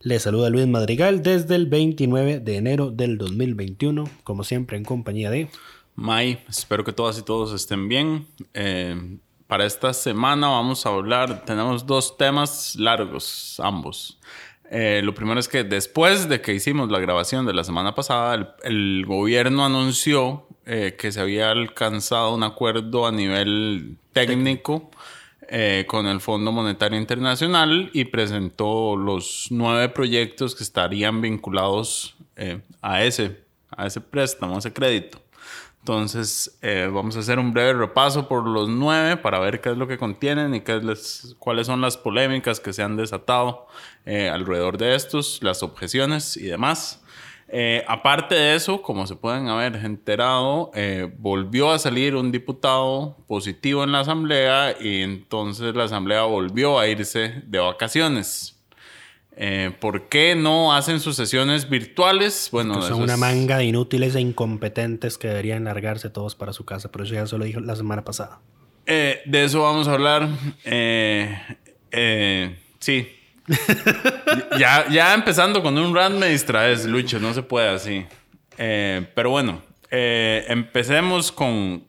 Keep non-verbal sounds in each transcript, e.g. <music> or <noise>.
Les saluda Luis Madrigal desde el 29 de enero del 2021, como siempre en compañía de... May, espero que todas y todos estén bien. Eh, para esta semana vamos a hablar, tenemos dos temas largos, ambos. Eh, lo primero es que después de que hicimos la grabación de la semana pasada, el, gobierno anunció eh, que se había alcanzado un acuerdo a nivel técnico eh, con el Fondo Monetario Internacional y presentó los nueve proyectos que estarían vinculados eh, a, ese, a ese préstamo, a ese crédito. Entonces, eh, vamos a hacer un breve repaso por los nueve para ver qué es lo que contienen y qué es cuáles son las polémicas que se han desatado alrededor de estos, las objeciones y demás. Eh, aparte de eso, como se pueden haber enterado, eh, volvió a salir un diputado positivo en la asamblea y entonces la asamblea volvió a irse de vacaciones. Eh, ¿Por qué no hacen sus sesiones virtuales? Bueno, son una manga de inútiles e incompetentes que deberían largarse todos para su casa, pero eso ya se lo dijo la semana pasada. de eso vamos a hablar. sí, <laughs> ya, ya empezando con un rant me distraes, Lucho, no se puede así. Eh, pero bueno, eh, empecemos con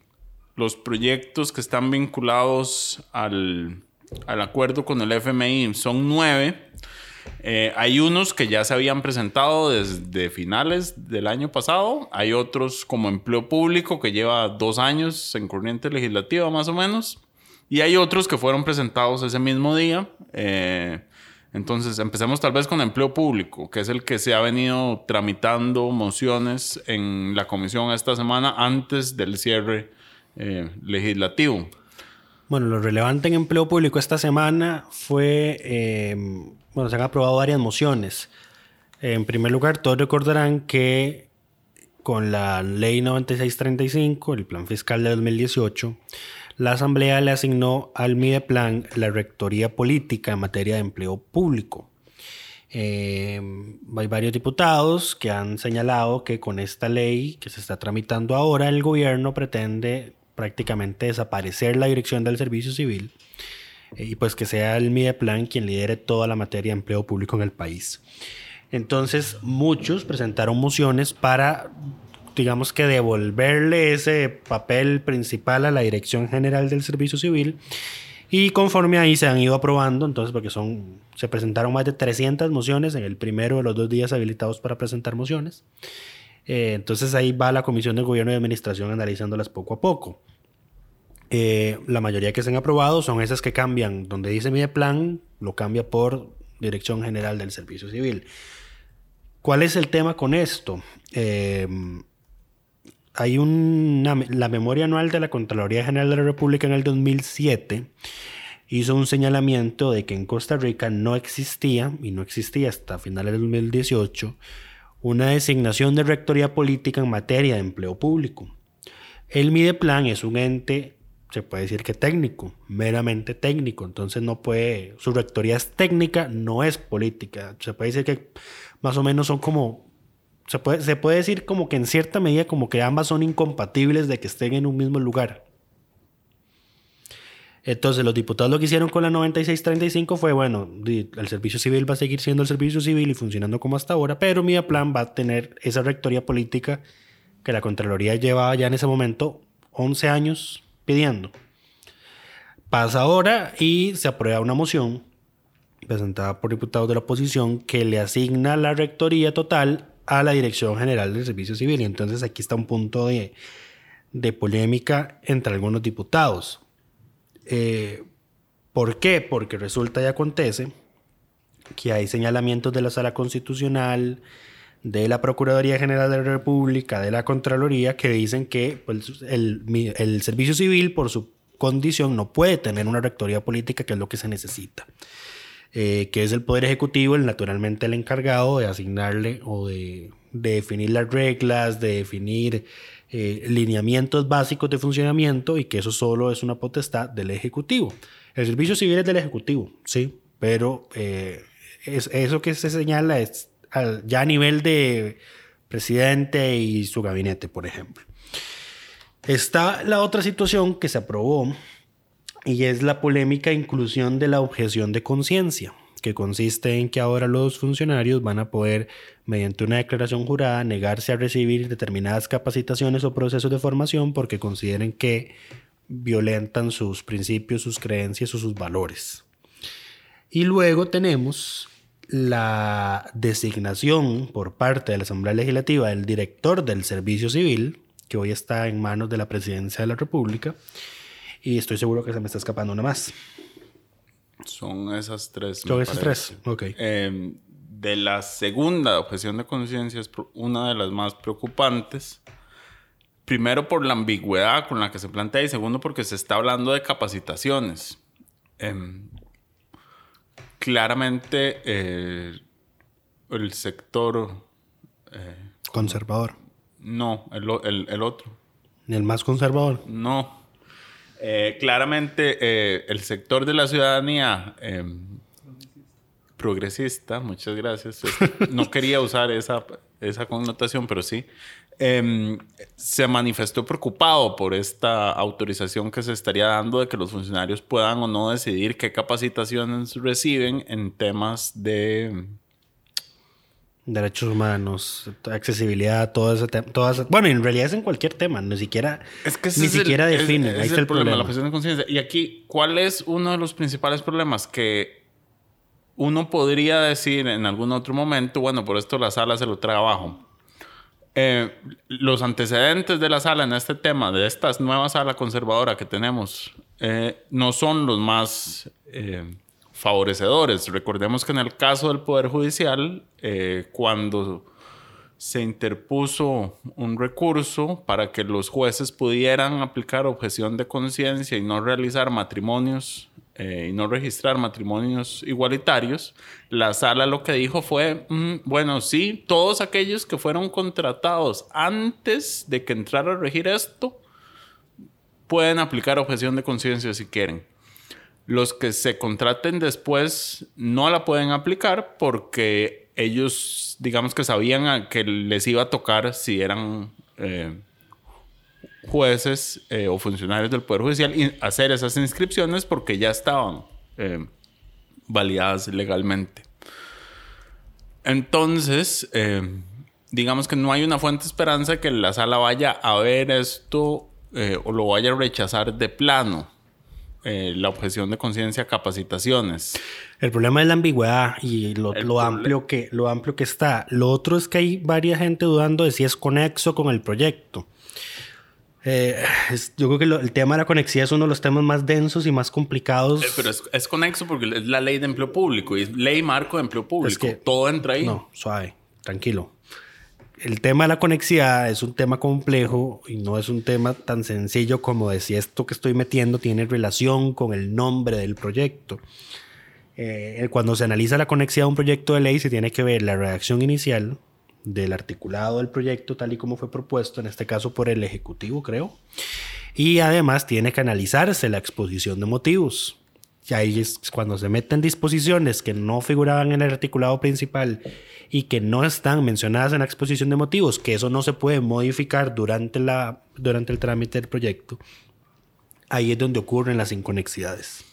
los proyectos que están vinculados al, al acuerdo con el FMI. Son nueve. Eh, hay unos que ya se habían presentado desde finales del año pasado. Hay otros como empleo público que lleva dos años en corriente legislativa más o menos. Y hay otros que fueron presentados ese mismo día. Entonces, empecemos tal vez con empleo público, que es el que se ha venido tramitando mociones en la comisión esta semana antes del cierre eh, legislativo. Bueno, lo relevante en empleo público esta semana fue, em, bueno, se han aprobado varias mociones. En primer lugar, todos recordarán que con la ley 9635, el plan fiscal de 2018, la Asamblea le asignó al Mideplan la rectoría política en materia de empleo público. Eh, hay varios diputados que han señalado que con esta ley que se está tramitando ahora, el gobierno pretende prácticamente desaparecer la dirección del servicio civil eh, y pues que sea el Mideplan quien lidere toda la materia de empleo público en el país. Entonces, muchos presentaron mociones para digamos que devolverle ese papel principal a la Dirección General del Servicio Civil. Y conforme ahí se han ido aprobando, entonces, porque son, se presentaron más de 300 mociones en el primero de los dos días habilitados para presentar mociones. Eh, entonces ahí va la Comisión de Gobierno y Administración analizándolas poco a poco. Eh, la mayoría que se han aprobado son esas que cambian, donde dice mi plan, lo cambia por Dirección General del Servicio Civil. ¿Cuál es el tema con esto? Eh, hay una, la memoria anual de la Contraloría General de la República en el 2007 hizo un señalamiento de que en Costa Rica no existía, y no existía hasta finales del 2018, una designación de rectoría política en materia de empleo público. El Mideplan es un ente, se puede decir que técnico, meramente técnico, entonces no puede, su rectoría es técnica, no es política. Se puede decir que más o menos son como se puede, se puede decir como que en cierta medida como que ambas son incompatibles de que estén en un mismo lugar. Entonces los diputados lo que hicieron con la 9635 fue, bueno, el servicio civil va a seguir siendo el servicio civil y funcionando como hasta ahora, pero mi plan va a tener esa rectoría política que la Contraloría llevaba ya en ese momento 11 años pidiendo. Pasa ahora y se aprueba una moción presentada por diputados de la oposición que le asigna la rectoría total a la Dirección General del Servicio Civil. Y entonces aquí está un punto de, de polémica entre algunos diputados. Eh, ¿Por qué? Porque resulta y acontece que hay señalamientos de la Sala Constitucional, de la Procuraduría General de la República, de la Contraloría, que dicen que pues, el, el, Servicio Civil, por su condición, no puede tener una rectoría política, que es lo que se necesita. Eh, que es el Poder Ejecutivo, el, naturalmente el encargado de asignarle o de, de definir las reglas, de definir eh, lineamientos básicos de funcionamiento y que eso solo es una potestad del Ejecutivo. El servicio civil es del Ejecutivo, sí, pero eh, es, eso que se señala es ya a nivel de presidente y su gabinete, por ejemplo. Está la otra situación que se aprobó y es la polémica inclusión de la objeción de conciencia, que consiste en que ahora los funcionarios van a poder, mediante una declaración jurada, negarse a recibir determinadas capacitaciones o procesos de formación porque consideren que violentan sus principios, sus creencias o sus valores. Y luego tenemos la designación por parte de la Asamblea Legislativa del director del Servicio Civil, que hoy está en manos de la Presidencia de la República, y estoy seguro que se me está escapando una más. Son esas tres. Son esas tres, ok. Em, de la segunda objeción de conciencia es una de las más preocupantes. Primero por la ambigüedad con la que se plantea y segundo porque se está hablando de capacitaciones. Em, claramente eh, el sector... Eh, conservador. No, el, el, el, otro. ¿El más conservador? No. Eh, claramente el sector de la ciudadanía progresista, muchas gracias. No <laughs> quería usar esa, esa connotación, pero sí. Em, se manifestó preocupado por esta autorización que se estaría dando de que los funcionarios puedan o no decidir qué capacitaciones reciben en temas de derechos humanos, accesibilidad, todo ese tema, bueno, en realidad es en cualquier tema, ni siquiera es que ni siquiera define, ahí está el problema, la de conciencia. Y aquí, ¿cuál es uno de los principales problemas que uno podría decir en algún otro momento, bueno, por esto la sala se lo trae abajo? Eh, los antecedentes de la sala en este tema, de esta nueva sala conservadora que tenemos, eh, no son los más eh, favorecedores. Recordemos que en el caso del Poder Judicial, cuando se interpuso un recurso para que los jueces pudieran aplicar objeción de conciencia y no realizar matrimonios eh, y no registrar matrimonios igualitarios, la sala lo que dijo fue, mm, bueno, sí, todos aquellos que fueron contratados antes de que entrara a regir esto, pueden aplicar objeción de conciencia si quieren. Los que se contraten después no la pueden aplicar porque ellos, digamos que sabían que les iba a tocar si eran eh, jueces eh, o funcionarios del Poder Judicial hacer esas inscripciones porque ya estaban eh, validadas legalmente. Entonces, digamos que no hay una fuente de esperanza que la sala vaya a ver esto o lo vaya a rechazar de plano. La objeción de conciencia, capacitaciones. El problema es la ambigüedad y lo, lo amplio que, lo amplio que está. Lo otro es que hay varias gente dudando de si es conexo con el proyecto. Eh, yo creo que el tema de la conexidad es uno de los temas más densos y más complicados. Eh, pero es, conexo porque es la ley de empleo público y es ley marco de empleo público. Todo entra ahí. No, suave, tranquilo. El tema de la conexidad es un tema complejo y no es un tema tan sencillo como de si esto que estoy metiendo tiene relación con el nombre del proyecto. Eh, cuando se analiza la conexidad de un proyecto de ley, se tiene que ver la redacción inicial, del articulado del proyecto tal y como fue propuesto, en este caso por el Ejecutivo, creo. Y además tiene que analizarse la exposición de motivos. Y ahí es cuando se meten disposiciones que no figuraban en el articulado principal y que no están mencionadas en la exposición de motivos, que eso no se puede modificar durante, la, durante el trámite del proyecto. Ahí es donde ocurren las inconexidades.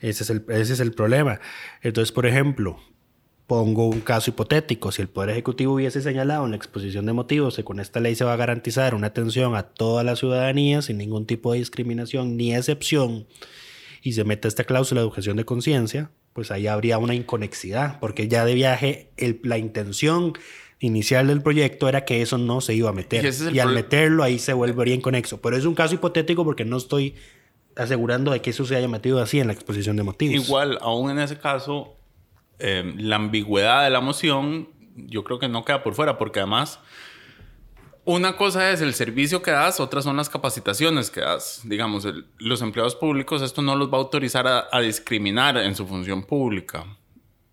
Ese es el, ese es el problema. Entonces, por ejemplo, Pongo un caso hipotético, si el Poder Ejecutivo hubiese señalado en la exposición de motivos que con esta ley se va a garantizar una atención a toda la ciudadanía sin ningún tipo de discriminación ni excepción, y se mete esta cláusula de objeción de conciencia, pues ahí habría una inconexidad, porque ya de viaje la intención inicial del proyecto era que eso no se iba a meter. Y es al meterlo ahí se volvería inconexo. Pero es un caso hipotético porque no estoy asegurando de que eso se haya metido así en la exposición de motivos. Igual, aún en ese caso, eh, la ambigüedad de la moción, yo creo que no queda por fuera, porque además, una cosa es el servicio que das, otras son las capacitaciones que das. Digamos, los empleados públicos, esto no los va a autorizar a, discriminar en su función pública.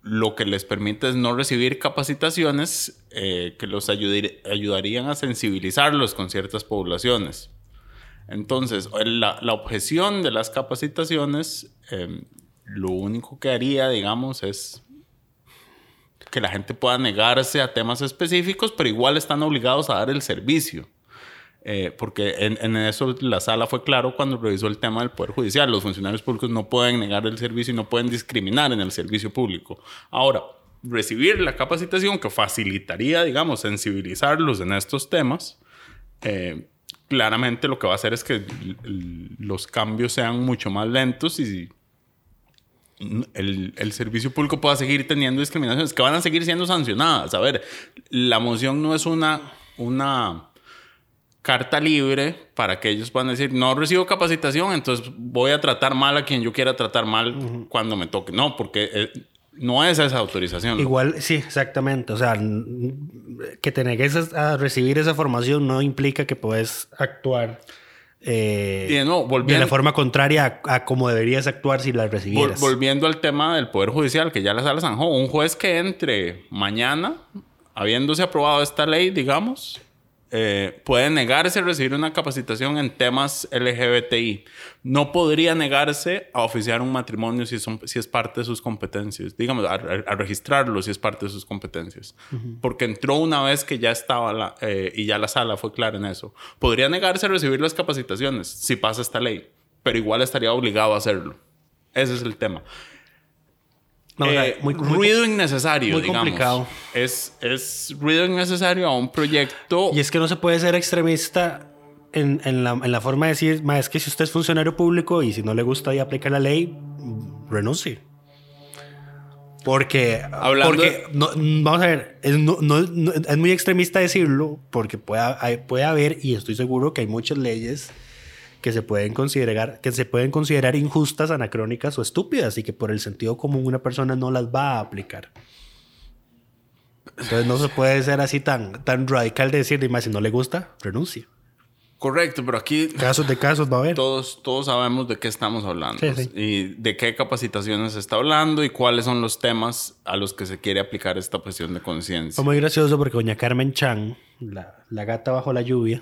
Lo que les permite es no recibir capacitaciones eh, que los ayudar- ayudarían a sensibilizarlos con ciertas poblaciones. Entonces, la, la objeción de las capacitaciones, eh, lo único que haría, digamos, es que la gente pueda negarse a temas específicos, pero igual están obligados a dar el servicio. Eh, porque en, en eso la sala fue claro cuando revisó el tema del Poder Judicial. Los funcionarios públicos no pueden negar el servicio y no pueden discriminar en el servicio público. Ahora, recibir la capacitación que facilitaría, digamos, sensibilizarlos en estos temas, eh, claramente lo que va a hacer es que los cambios sean mucho más lentos y el, el servicio público pueda seguir teniendo discriminaciones que van a seguir siendo sancionadas. A ver, la moción no es una, una carta libre para que ellos puedan decir, no recibo capacitación, entonces voy a tratar mal a quien yo quiera tratar mal cuando me toque. No, porque eh, no es esa autorización. Igual, sí, exactamente. O sea, que te negues a a recibir esa formación no implica que puedes actuar eh, Y de nuevo, de volviendo- la forma contraria a, a como deberías actuar si la Vol- recibieras. volviendo al tema del Poder Judicial, que ya la sala zanjó, un juez que entre mañana, habiéndose aprobado esta ley, digamos, eh, puede negarse a recibir una capacitación en temas LGBTI. No podría negarse a oficiar un matrimonio si, son, si es parte de sus competencias, digamos, a, a- a registrarlo si es parte de sus competencias. Porque entró una vez que ya estaba la, eh, y ya la sala fue clara en eso. Podría negarse a recibir las capacitaciones si pasa esta ley, pero igual estaría obligado a hacerlo. Ese es el tema. Eh, muy- muy- ruido innecesario, muy digamos. complicado. Es, es ruido innecesario a un proyecto. Y es que no se puede ser extremista en, en la, en la forma de decir, "Ma, es que si usted es funcionario público y si no le gusta y aplica la ley, renuncie. Porque, Hablando porque no, vamos a ver, es, no- no- no- es muy extremista decirlo, porque puede, hay- puede haber, y estoy seguro que hay muchas leyes que se pueden considerar, que se pueden considerar injustas, anacrónicas o estúpidas, y que por el sentido común una persona no las va a aplicar. Entonces no se puede ser así tan, tan radical de decir, "Dime, si no le gusta, renuncie. Correcto, pero aquí Casos de casos va a haber. todos, todos sabemos de qué estamos hablando Sí, sí. y de qué capacitaciones se está hablando y cuáles son los temas a los que se quiere aplicar esta presión de conciencia. Fue muy gracioso porque doña Carmen Chan, la, la gata bajo la lluvia,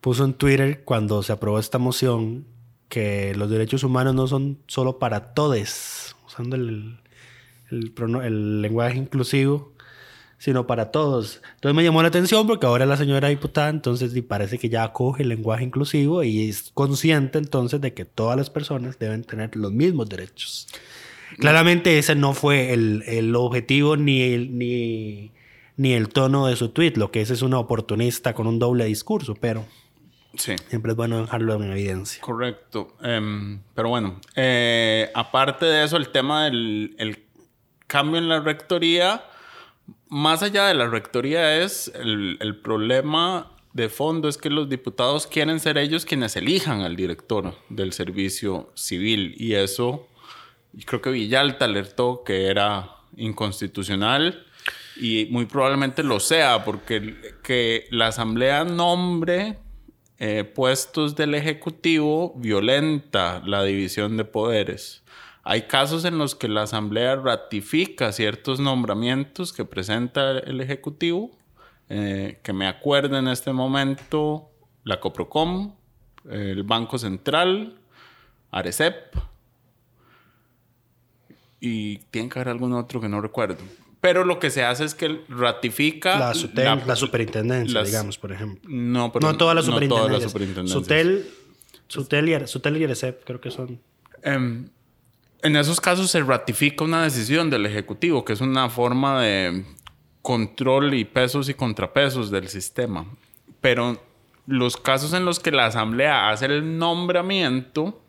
puso en Twitter cuando se aprobó esta moción que los derechos humanos no son solo para todes, usando el, el, el lenguaje inclusivo, sino para todos. Entonces me llamó la atención porque ahora la señora diputada entonces parece que ya acoge el lenguaje inclusivo y es consciente entonces de que todas las personas deben tener los mismos derechos. Claramente ese no fue el, el objetivo ni el, ni, ni el tono de su tweet. Lo que es es una oportunista con un doble discurso, pero Sí. siempre es bueno dejarlo en evidencia. Correcto. Em, pero bueno, eh, aparte de eso, el tema del el cambio en la rectoría, más allá de la rectoría es el, el problema de fondo es que los diputados quieren ser ellos quienes elijan al director del servicio civil y eso, creo que Villalta alertó que era inconstitucional y muy probablemente lo sea porque que la asamblea nombre eh, puestos del Ejecutivo violenta la división de poderes. Hay casos en los que la Asamblea ratifica ciertos nombramientos que presenta el Ejecutivo, eh, que me acuerdo en este momento, la Coprocom, el Banco Central, Arecep, y tiene que haber algún otro que no recuerdo. Pero lo que se hace es que ratifica... La, SUTEL, la, superintendencia, las- digamos, por ejemplo. No, pero no todas las no superintendencias. todas las superintendencias. Sutel, Sutel y, Sutel y Arecep creo que son. Em, en esos casos se ratifica una decisión del Ejecutivo, que es una forma de control y pesos y contrapesos del sistema. Pero los casos en los que la Asamblea hace el nombramiento,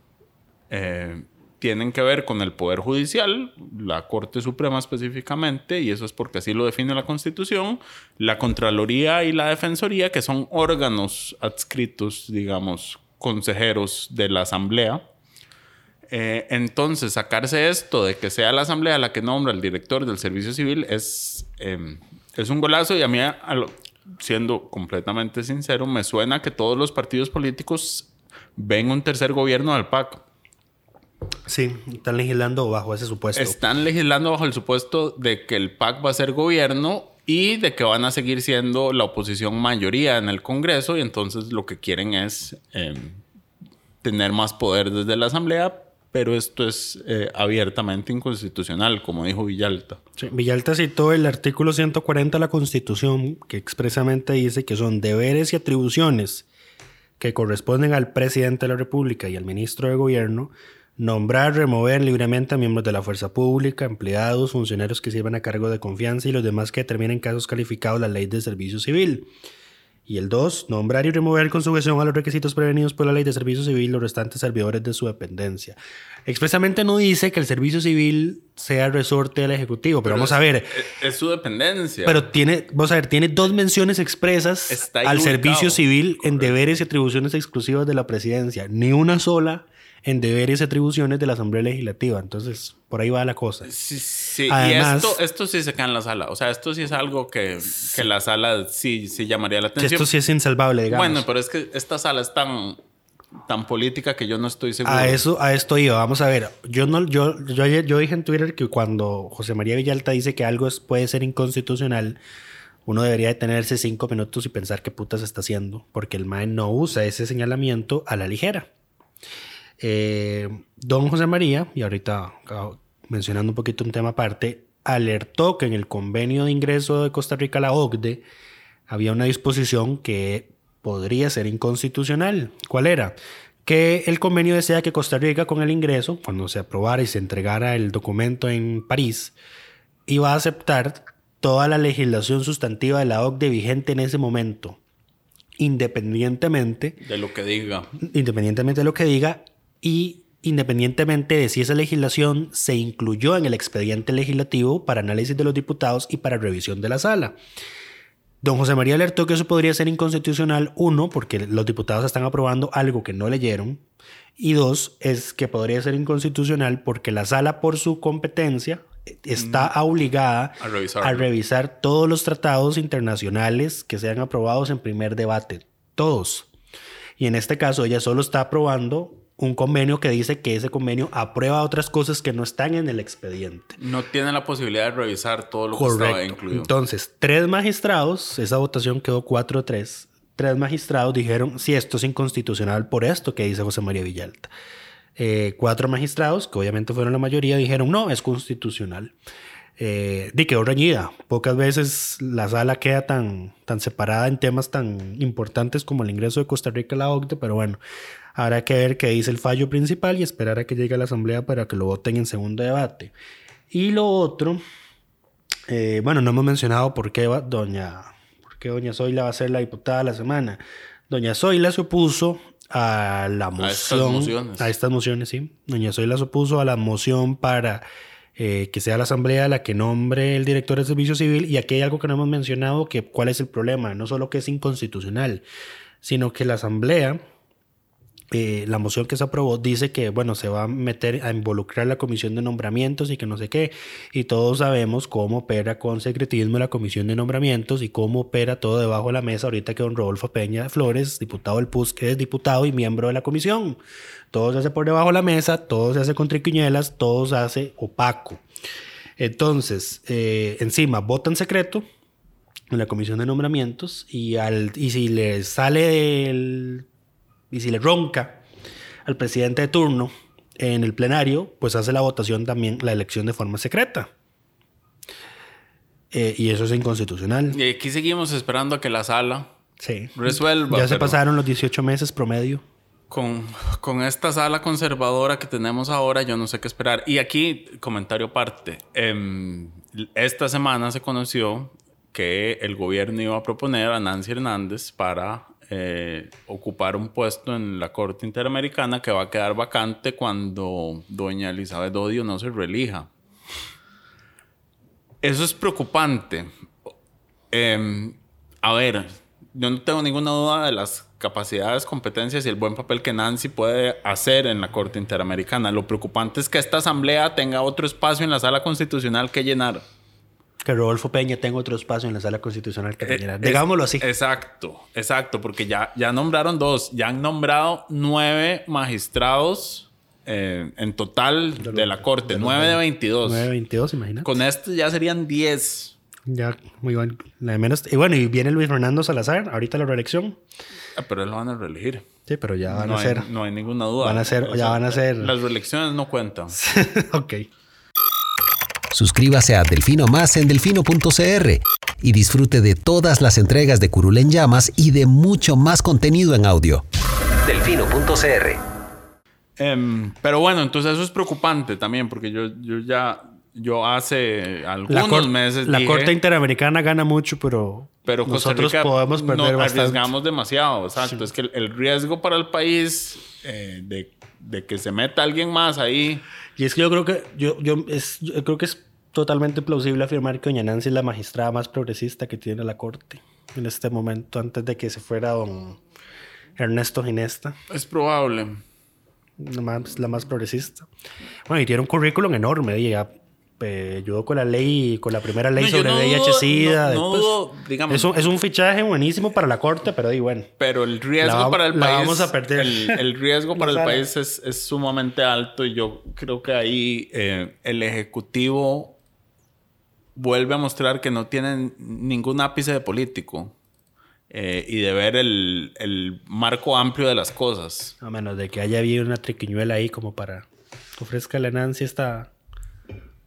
eh, tienen que ver con el Poder Judicial, la Corte Suprema específicamente, y eso es porque así lo define la Constitución, la Contraloría y la Defensoría, que son órganos adscritos, digamos, consejeros de la Asamblea. Eh, entonces, sacarse esto de que sea la Asamblea la que nombra al director del Servicio Civil es, eh, es un golazo y a mí, siendo completamente sincero, me suena que todos los partidos políticos ven un tercer gobierno del PAC. Sí, están legislando bajo ese supuesto. Están legislando bajo el supuesto de que el PAC va a ser gobierno y de que van a seguir siendo la oposición mayoría en el Congreso y entonces lo que quieren es eh, tener más poder desde la Asamblea, pero esto es eh, abiertamente inconstitucional, como dijo Villalta. Sí, Villalta citó el artículo 140 de la Constitución que expresamente dice que son deberes y atribuciones que corresponden al presidente de la República y al ministro de Gobierno nombrar, remover libremente a miembros de la fuerza pública, empleados, funcionarios que sirvan a cargo de confianza y los demás que determinen casos calificados la ley de servicio civil. Y el 2, nombrar y remover con sujeción a los requisitos prevenidos por la ley de servicio civil los restantes servidores de su dependencia. Expresamente no dice que el servicio civil sea resorte del Ejecutivo, pero, pero vamos es, a ver. Es, es, su dependencia. Pero tiene, vamos a ver, tiene dos menciones expresas al servicio civil Correcto. en deberes y atribuciones exclusivas de la presidencia. Ni una sola en deberes y atribuciones de la Asamblea Legislativa. Entonces, por ahí va la cosa. Sí, sí. Además, y esto, esto sí se cae en la sala. O sea, esto sí es algo que, que la sala sí, sí llamaría la atención. Esto sí es insalvable, digamos. Bueno, pero es que esta sala es tan, tan política que yo no estoy seguro. A eso, a esto iba. Vamos a ver. Yo, no, yo, yo, yo dije en Twitter que cuando José María Villalta dice que algo es, puede ser inconstitucional, uno debería detenerse cinco minutos y pensar qué putas está haciendo, porque el MAE no usa ese señalamiento a la ligera. Eh, don José María, y ahorita mencionando un poquito un tema aparte, alertó que en el convenio de ingreso de Costa Rica a la OCDE había una disposición que podría ser inconstitucional. ¿Cuál era? Que el convenio decía que Costa Rica con el ingreso, cuando se aprobara y se entregara el documento en París, iba a aceptar toda la legislación sustantiva de la OCDE vigente en ese momento, independientemente de lo que diga. Independientemente de lo que diga y independientemente de si esa legislación se incluyó en el expediente legislativo para análisis de los diputados y para revisión de la sala. Don José María alertó que eso podría ser inconstitucional, uno, porque los diputados están aprobando algo que no leyeron, y dos, es que podría ser inconstitucional porque la sala, por su competencia, está mm. obligada a, a revisar todos los tratados internacionales que sean aprobados en primer debate, todos. Y en este caso, ella solo está aprobando un convenio que dice que ese convenio aprueba otras cosas que no están en el expediente. No tiene la posibilidad de revisar todo lo Correcto. que estaba incluido. Entonces, tres magistrados, esa votación quedó 4-3, tres magistrados dijeron, sí, esto es inconstitucional por esto que dice José María Villalta. Eh, cuatro magistrados, que obviamente fueron la mayoría, dijeron, no, es constitucional. Eh, di quedó reñida. Pocas veces la sala queda tan, tan separada en temas tan importantes como el ingreso de Costa Rica a la OCDE, pero bueno, Habrá que ver qué dice el fallo principal y esperar a que llegue a la Asamblea para que lo voten en segundo debate. Y lo otro, eh, bueno, no hemos mencionado por qué doña, por qué doña Zoila va a ser la diputada de la semana. Doña Zoila se opuso a la moción, a estas mociones, a estas mociones sí. Doña Zoila se opuso a la moción para eh, que sea la Asamblea la que nombre el director del Servicio Civil. Y aquí hay algo que no hemos mencionado, que cuál es el problema. No solo que es inconstitucional, sino que la Asamblea eh, la moción que se aprobó dice que, bueno, se va a meter a involucrar la comisión de nombramientos y que no sé qué. Y todos sabemos cómo opera con secretismo la comisión de nombramientos y cómo opera todo debajo de la mesa ahorita que don Rodolfo Peña Flores, diputado del PUS, es diputado y miembro de la comisión. Todo se hace por debajo de la mesa, todo se hace con triquiñuelas, todo se hace opaco. Entonces, eh, encima, votan secreto en la comisión de nombramientos y, al, y si le sale del y si le ronca al presidente de turno en el plenario, pues hace la votación también, la elección de forma secreta. Eh, y eso es inconstitucional. Y aquí seguimos esperando a que la sala sí. resuelva. Ya se pasaron los 18 meses promedio. Con, con, esta sala conservadora que tenemos ahora, yo no sé qué esperar. Y aquí, comentario aparte. Eh, esta semana se conoció que el gobierno iba a proponer a Nancy Hernández para eh, ocupar un puesto en la Corte Interamericana que va a quedar vacante cuando doña Elizabeth Odio no se reelija. Eso es preocupante. Em, a ver, yo no tengo ninguna duda de las capacidades, competencias y el buen papel que Nancy puede hacer en la Corte Interamericana. Lo preocupante es que esta asamblea tenga otro espacio en la sala constitucional que llenar. Que Rodolfo Peña tenga otro espacio en la sala constitucional que Eh, Digámoslo así. Exacto, exacto, porque ya, ya nombraron dos, ya han nombrado nueve magistrados eh, en total de, la Corte, nueve de 22. 922, imagínate. Con este ya serían 10. Ya, muy bueno. La de menos. Y bueno, y viene Luis Fernando Salazar, ahorita la reelección. Ah, Pero él lo van a reelegir. Sí, pero ya van no a hay, ser. No hay ninguna duda. Van a ser- ya van a ser- Las reelecciones no cuentan. <laughs> ok. Suscríbase a Delfino Más en delfino.cr y disfrute de todas las entregas de Curul en Llamas y de mucho más contenido en audio. Delfino.cr Em, pero bueno, entonces eso es preocupante también, porque yo, yo ya, yo hace La, algunos cor- meses la dije, Corte Interamericana gana mucho, pero, pero Costa nosotros Rica podemos perder no, bastante. arriesgamos demasiado, exacto. Es que el, el riesgo para el país eh, de, de que se meta alguien más ahí, Y es que yo creo que yo, yo, es, yo creo que es totalmente plausible afirmar que doña Nancy es la magistrada más progresista que tiene la Corte en este momento, antes de que se fuera don Ernesto Ginesta, es probable. la más, la más progresista. Bueno, y tiene un currículum enorme, y ella eh, ayudó con la ley, con la primera ley No, sobre no VIH, dudo- SIDA. no- es, un, es un fichaje buenísimo para la Corte, pero di bueno. Pero el riesgo La para el la país. vamos a perder. El, el riesgo <laughs> para el país es, es sumamente alto y yo creo que ahí eh, el Ejecutivo vuelve a mostrar que no tiene ningún ápice de político eh, y de ver el, el marco amplio de las cosas. A menos de que haya habido una triquiñuela ahí como para ofrezca a Nancy está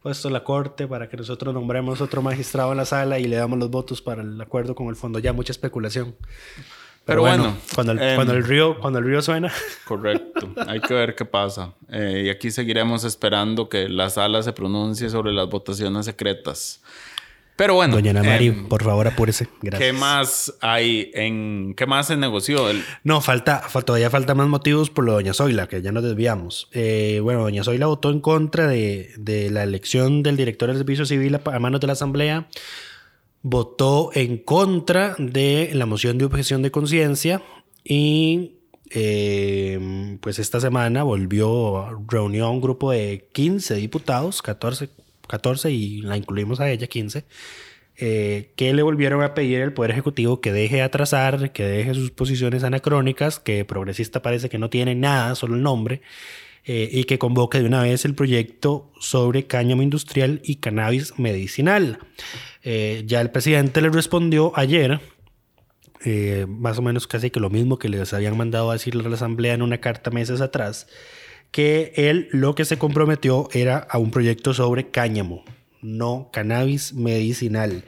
puesto la corte para que nosotros nombremos otro magistrado en la sala y le damos los votos para el acuerdo con el fondo. Ya mucha especulación. Pero bueno, cuando, el, em, cuando el río cuando el río suena, <laughs> Correcto. Hay que ver qué pasa. Eh, y aquí seguiremos esperando que la sala se pronuncie sobre las votaciones secretas. Pero bueno. doña Ana Mari, em, por favor, apúrese. Gracias. ¿Qué más hay en qué más se negoció? El- No, falta, fa- todavía falta más motivos por lo de Doña Zoila, que ya nos desviamos. Eh, bueno, Doña Zoila votó en contra de, de la elección del director del Servicio Civil a manos de la Asamblea. Votó en contra de la moción de objeción de conciencia y eh, pues esta semana volvió, reunió a un grupo de 15 diputados, 14, 14 y la incluimos a ella, 15, eh, que le volvieron a pedir al Poder Ejecutivo que deje de atrasar, que deje sus posiciones anacrónicas, que progresista parece que no tiene nada, solo el nombre, eh, y que convoque de una vez el proyecto sobre cáñamo industrial y cannabis medicinal. Eh, ya el presidente le respondió ayer, eh, más o menos casi que lo mismo que les habían mandado a decirle a la Asamblea en una carta meses atrás, que él lo que se comprometió era a un proyecto sobre cáñamo, no cannabis medicinal.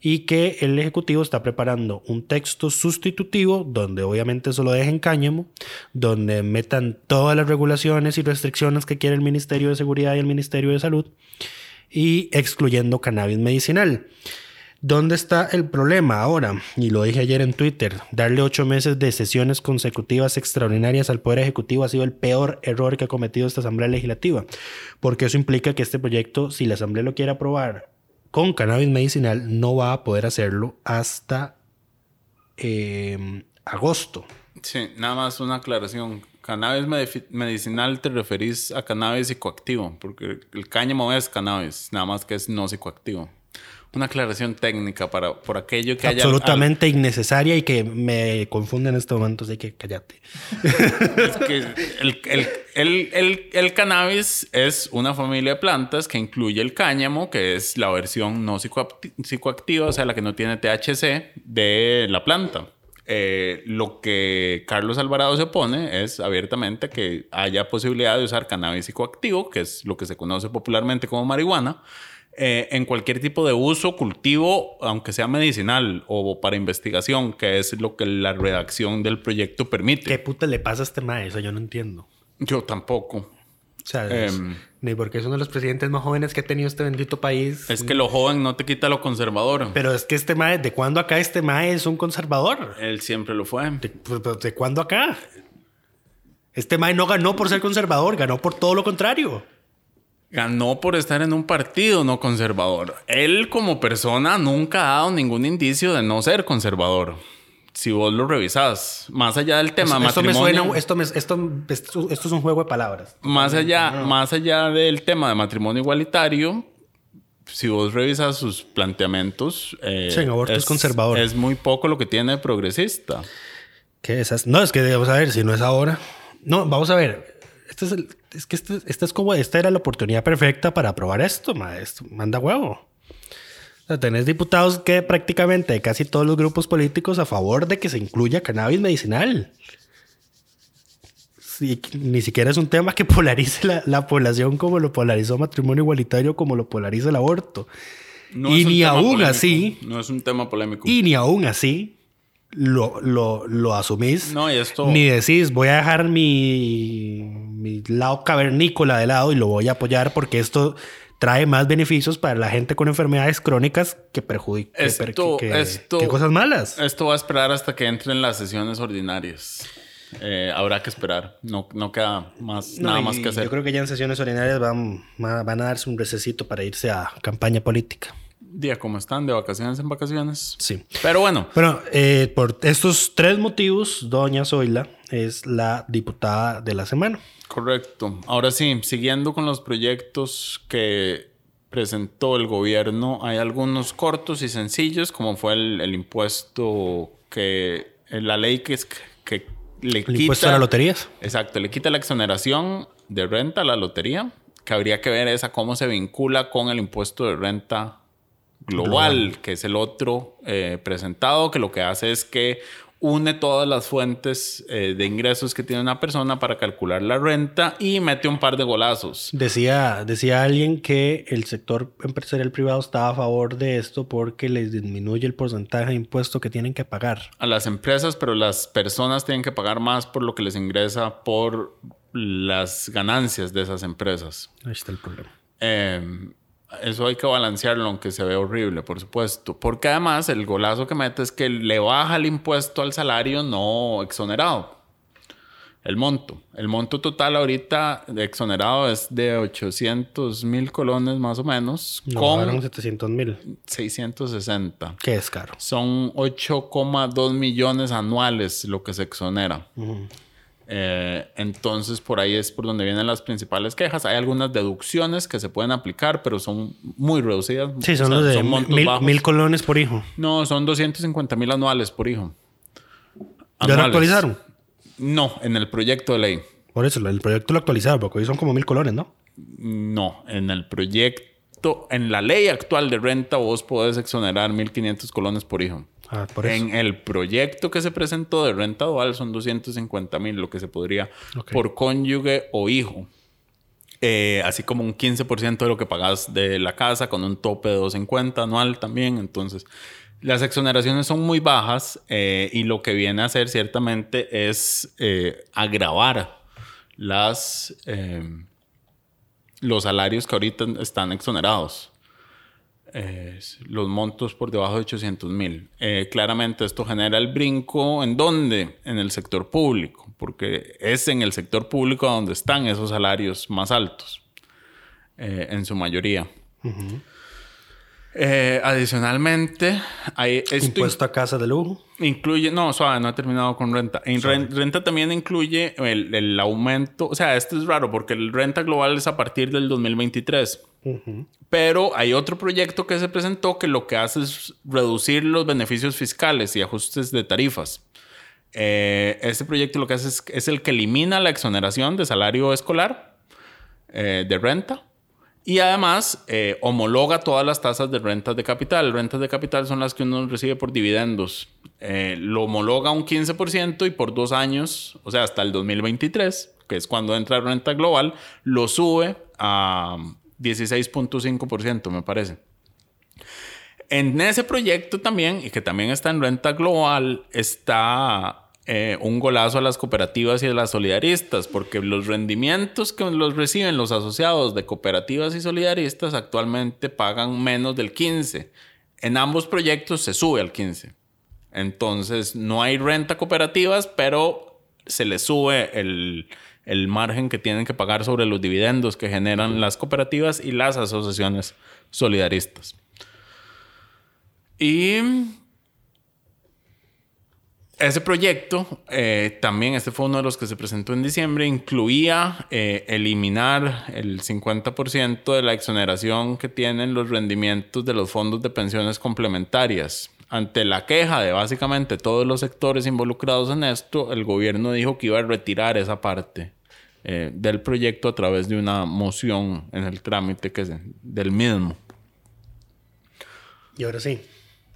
Y que el Ejecutivo está preparando un texto sustitutivo donde obviamente solo dejen cáñamo, donde metan todas las regulaciones y restricciones que quiere el Ministerio de Seguridad y el Ministerio de Salud y excluyendo cannabis medicinal. ¿Dónde está el problema ahora? Y lo dije ayer en Twitter, darle ocho meses de sesiones consecutivas extraordinarias al Poder Ejecutivo ha sido el peor error que ha cometido esta Asamblea Legislativa, porque eso implica que este proyecto, si la Asamblea lo quiere aprobar con cannabis medicinal, no va a poder hacerlo hasta eh, agosto. sí, nada más una aclaración. Cannabis medicinal te referís a cannabis psicoactivo, porque el cáñamo es cannabis, nada más que es no psicoactivo. Una aclaración técnica para por aquello que haya Absolutamente innecesaria y que me confunde en este momento, así que cállate. <laughs> Es que el, el- el- el- el cannabis es una familia de plantas que incluye el cáñamo, que es la versión no psicoacti- psicoactiva, o sea, la que no tiene THC de la planta. Eh, lo que Carlos Alvarado se opone es abiertamente que haya posibilidad de usar cannabis psicoactivo, que es lo que se conoce popularmente como marihuana, eh, en cualquier tipo de uso, cultivo, aunque sea medicinal o para investigación, que es lo que la redacción del proyecto permite. ¿Qué puta le pasa a este mae? Eso yo no entiendo. Yo tampoco. O sea, Em, Ni porque es uno de los presidentes más jóvenes que ha tenido este bendito país. Es que lo joven no te quita lo conservador. Pero es que este mae, ¿de cuándo acá este mae es un conservador? Él siempre lo fue. ¿De, pues, pues, ¿de cuándo acá? Este mae no ganó por ser conservador, ganó por todo lo contrario. Ganó por estar en un partido no conservador. Él como persona nunca ha dado ningún indicio de no ser conservador. Si vos lo revisás, más allá del tema esto, me matrimonio, suena, esto, me- esto, es un juego de palabras. más allá, más allá del tema de matrimonio igualitario, si vos revisas sus planteamientos, eh, Sí, en aborto es conservador. Es muy poco lo que tiene de progresista. ¿Qué es eso? No, es que vamos a ver, si no es ahora. No, vamos a ver. Este es, el- es que este, esta es como, esta era la oportunidad perfecta para aprobar esto, ma, esto manda huevo. O sea, tenés diputados que prácticamente de casi todos los grupos políticos a favor de que se incluya cannabis medicinal. Ni siquiera es un tema que <laughs> polarice la, la población como lo polarizó matrimonio igualitario, como lo polariza el aborto. No y ni aún polémico. así, No es un tema polémico. y ni aún así lo, lo, lo asumís. No, y esto- Ni decís, voy a dejar mi, mi lado cavernícola de lado y lo voy a apoyar porque esto trae más beneficios para la gente con enfermedades crónicas que perjudican. Esto- que, esto- que cosas malas. Esto va a esperar hasta que entren las sesiones ordinarias. Eh, habrá que esperar. No, no queda más, No, nada más que hacer. Yo creo que ya en sesiones ordinarias van, va- van a darse un recesito para irse a campaña política. Día como están, de vacaciones en vacaciones. Sí. Pero bueno, Bueno, eh, por estos tres motivos, doña Zoila es la diputada de la semana. correcto. Ahora sí, siguiendo con los proyectos que presentó el gobierno, hay algunos cortos y sencillos, como fue el, el impuesto que. La ley que, es, que le El quita. impuesto a las loterías. Exacto, le quita la exoneración de renta a la lotería, que habría que ver esa cómo se vincula con el impuesto de renta global, que es el otro eh, presentado, que lo que hace es que une todas las fuentes eh, de ingresos que tiene una persona para calcular la renta y mete un par de golazos. Decía, decía alguien que el sector empresarial privado estaba a favor de esto porque les disminuye el porcentaje de impuesto que tienen que pagar. a las empresas, pero las personas tienen que pagar más por lo que les ingresa por las ganancias de esas empresas. Ahí está el problema. Eh, eso hay que balancearlo, aunque se ve horrible, por supuesto. Porque además el golazo que mete es que le baja el impuesto al salario no exonerado. El monto. El monto total ahorita de exonerado es de 800 mil colones más o menos, No, con bajaron 700 mil. 660. Que es caro. Son 8,2 millones anuales lo que se exonera. Eh, entonces, por ahí es por donde vienen las principales quejas. Hay algunas deducciones que se pueden aplicar, pero son muy reducidas. Sí, son O sea, de mil, colones por hijo. No, son 250 mil anuales por hijo. ¿Ya lo actualizaron? No, en el proyecto de ley. Por eso, el proyecto lo actualizaron, porque hoy son como mil colones, ¿no? No, en el proyecto, en la ley actual de renta, vos podés exonerar 1.500 colones por hijo. Ah, por eso. En el proyecto que se presentó de renta dual son 250 mil, lo que se podría Ok. por cónyuge o hijo. Eh, así como un 15% de lo que pagas de la casa con un tope de 250 anual también. Entonces, las exoneraciones son muy bajas eh, y lo que viene a hacer ciertamente es eh, agravar las, eh, los salarios que ahorita están exonerados. Los montos por debajo de 800 mil. Eh, claramente esto genera el brinco en dónde? En el sector público, porque es en el sector público donde están esos salarios más altos, eh, en su mayoría. Eh, adicionalmente, hay esto Impuesto a casa de lujo. Incluye, no, suave, no he terminado con renta. En ren- renta también incluye el, el aumento, o sea, esto es raro porque el renta global es a partir del 2023. Pero hay otro proyecto que se presentó que lo que hace es reducir los beneficios fiscales y ajustes de tarifas. Eh, este proyecto lo que hace es, es el que elimina la exoneración de salario escolar, eh, de renta, y además eh, homologa todas las tasas de rentas de capital. Rentas de capital son las que uno recibe por dividendos. Eh, lo homologa un 15% y por dos años, o sea, hasta el 2023, que es cuando entra renta global, lo sube a 16.5%, me parece. En ese proyecto también, y que también está en renta global, está eh, un golazo a las cooperativas y a las solidaristas, porque los rendimientos que los reciben los asociados de cooperativas y solidaristas actualmente pagan menos del 15. En ambos proyectos se sube al 15. Entonces no hay renta cooperativas, pero se les sube el, el margen que tienen que pagar sobre los dividendos que generan las cooperativas y las asociaciones solidaristas. Y ese proyecto, eh, también este fue uno de los que se presentó en diciembre, incluía eh, eliminar el 50% de la exoneración que tienen los rendimientos de los fondos de pensiones complementarias. Ante la queja de básicamente todos los sectores involucrados en esto, el gobierno dijo que iba a retirar esa parte eh, del proyecto a través de una moción en el trámite que es del mismo. Y ahora sí.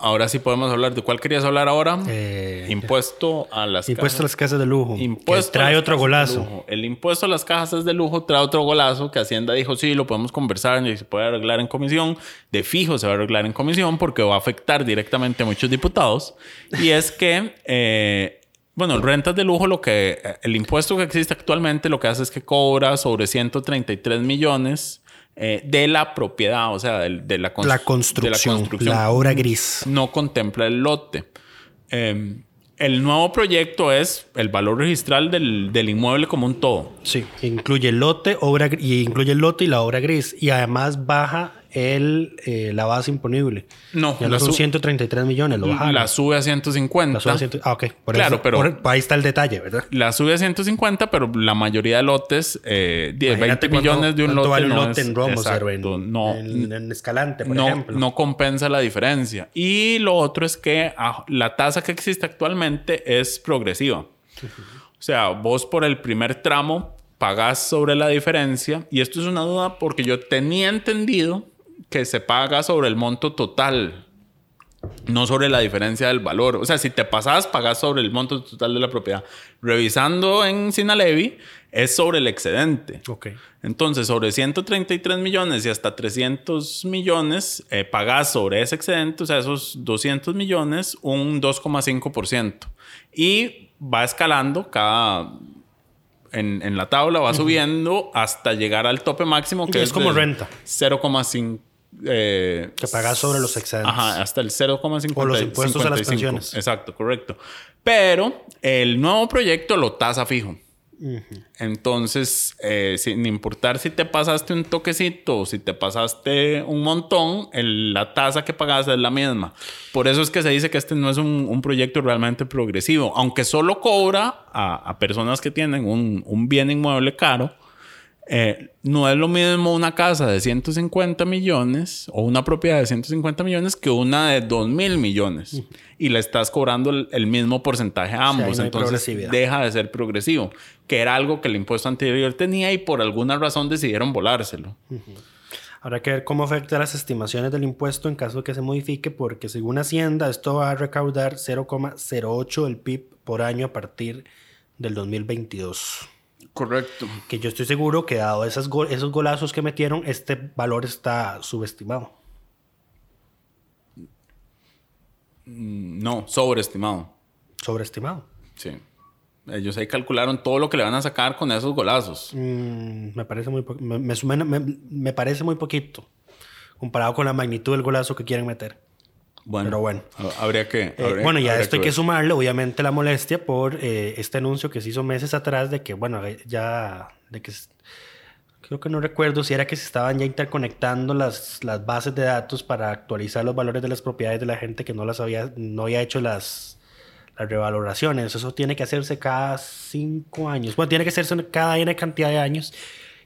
Ahora sí podemos hablar. ¿De cuál querías hablar ahora? Eh, impuesto a las impuesto a las casas de lujo. Impuesto que trae otro golazo. El impuesto a las casas de lujo trae otro golazo que Hacienda dijo, sí, lo podemos conversar y se puede arreglar en comisión. De fijo se va a arreglar en comisión porque va a afectar directamente a muchos diputados. Y es que... Eh, bueno, rentas de lujo, lo que el impuesto que existe actualmente lo que hace es que cobra sobre 133 millones eh, de la propiedad, o sea, de, la, la, construcción, la, obra gris. No contempla el lote. Em, el nuevo proyecto es el valor registral del, del, inmueble como un todo. Sí, incluye el lote, obra y incluye el lote y la obra gris y además baja el, eh, la base imponible. No, ya no son 133 millones, lo bajaron. La sube a 150. La sube a 100, ah, ok. Por claro, eso, pero. Por, ahí está el detalle, ¿verdad? La sube a 150, pero la mayoría de lotes, eh, 10, 20 millones de un lote. Vale no lote es, en exacto, en, no, en, en, Escalante, por no, ejemplo. No compensa la diferencia. Y lo otro es que ah, la tasa que existe actualmente es progresiva. O sea, vos por el primer tramo pagás sobre la diferencia. Y esto es una duda porque yo tenía entendido que se paga sobre el monto total, no sobre la diferencia del valor. O sea, si te pasas, pagas sobre el monto total de la propiedad. Revisando en Sinalevi, es sobre el excedente. Ok. Entonces, sobre 133 millones y hasta 300 millones, eh, pagas sobre ese excedente, o sea, esos 200 millones, un 2,5%. Y va escalando cada en, en, la tabla, va subiendo hasta llegar al tope máximo que es, es, como renta. 0,5. Eh, que pagas sobre los excedentes. Ajá, hasta el 0,5. O los impuestos a las pensiones. Exacto, correcto. Pero el nuevo proyecto lo tasa fijo. Uh -huh. Entonces, eh, sin importar si te pasaste un toquecito o si te pasaste un montón, el, la tasa que pagas es la misma. Por eso es que se dice que este no es un, un proyecto realmente progresivo, aunque solo cobra a, a personas que tienen un, un bien inmueble caro. Eh, no es lo mismo una casa de 150 millones o una propiedad de 150 millones que una de 2 mil millones. Uh -huh. Y le estás cobrando el, el mismo porcentaje a ambos. O sea, no Entonces deja de ser progresivo, que era algo que el impuesto anterior tenía y por alguna razón decidieron volárselo. Uh -huh. Habrá que ver cómo afecta las estimaciones del impuesto en caso de que se modifique, porque según Hacienda, esto va a recaudar 0,08 del PIB por año a partir del 2022. Correcto. Que yo estoy seguro que dado esas go esos golazos que metieron, este valor está subestimado. No, sobreestimado. Sobreestimado. Sí. Ellos ahí calcularon todo lo que le van a sacar con esos golazos. Mm, me, parece muy me, me, me, me, parece muy poquito comparado con la magnitud del golazo que quieren meter. Bueno, pero bueno. Habría que. Habría, eh, bueno, ya esto hay que sumarle, obviamente, la molestia por eh, este anuncio que se hizo meses atrás de que, bueno, eh, ya. de que. Creo que no recuerdo si era que se estaban ya interconectando las, las bases de datos para actualizar los valores de las propiedades de la gente que no las había, no había hecho las, las revaloraciones. Eso tiene que hacerse cada cinco años. Bueno, tiene que hacerse cada N cantidad de años.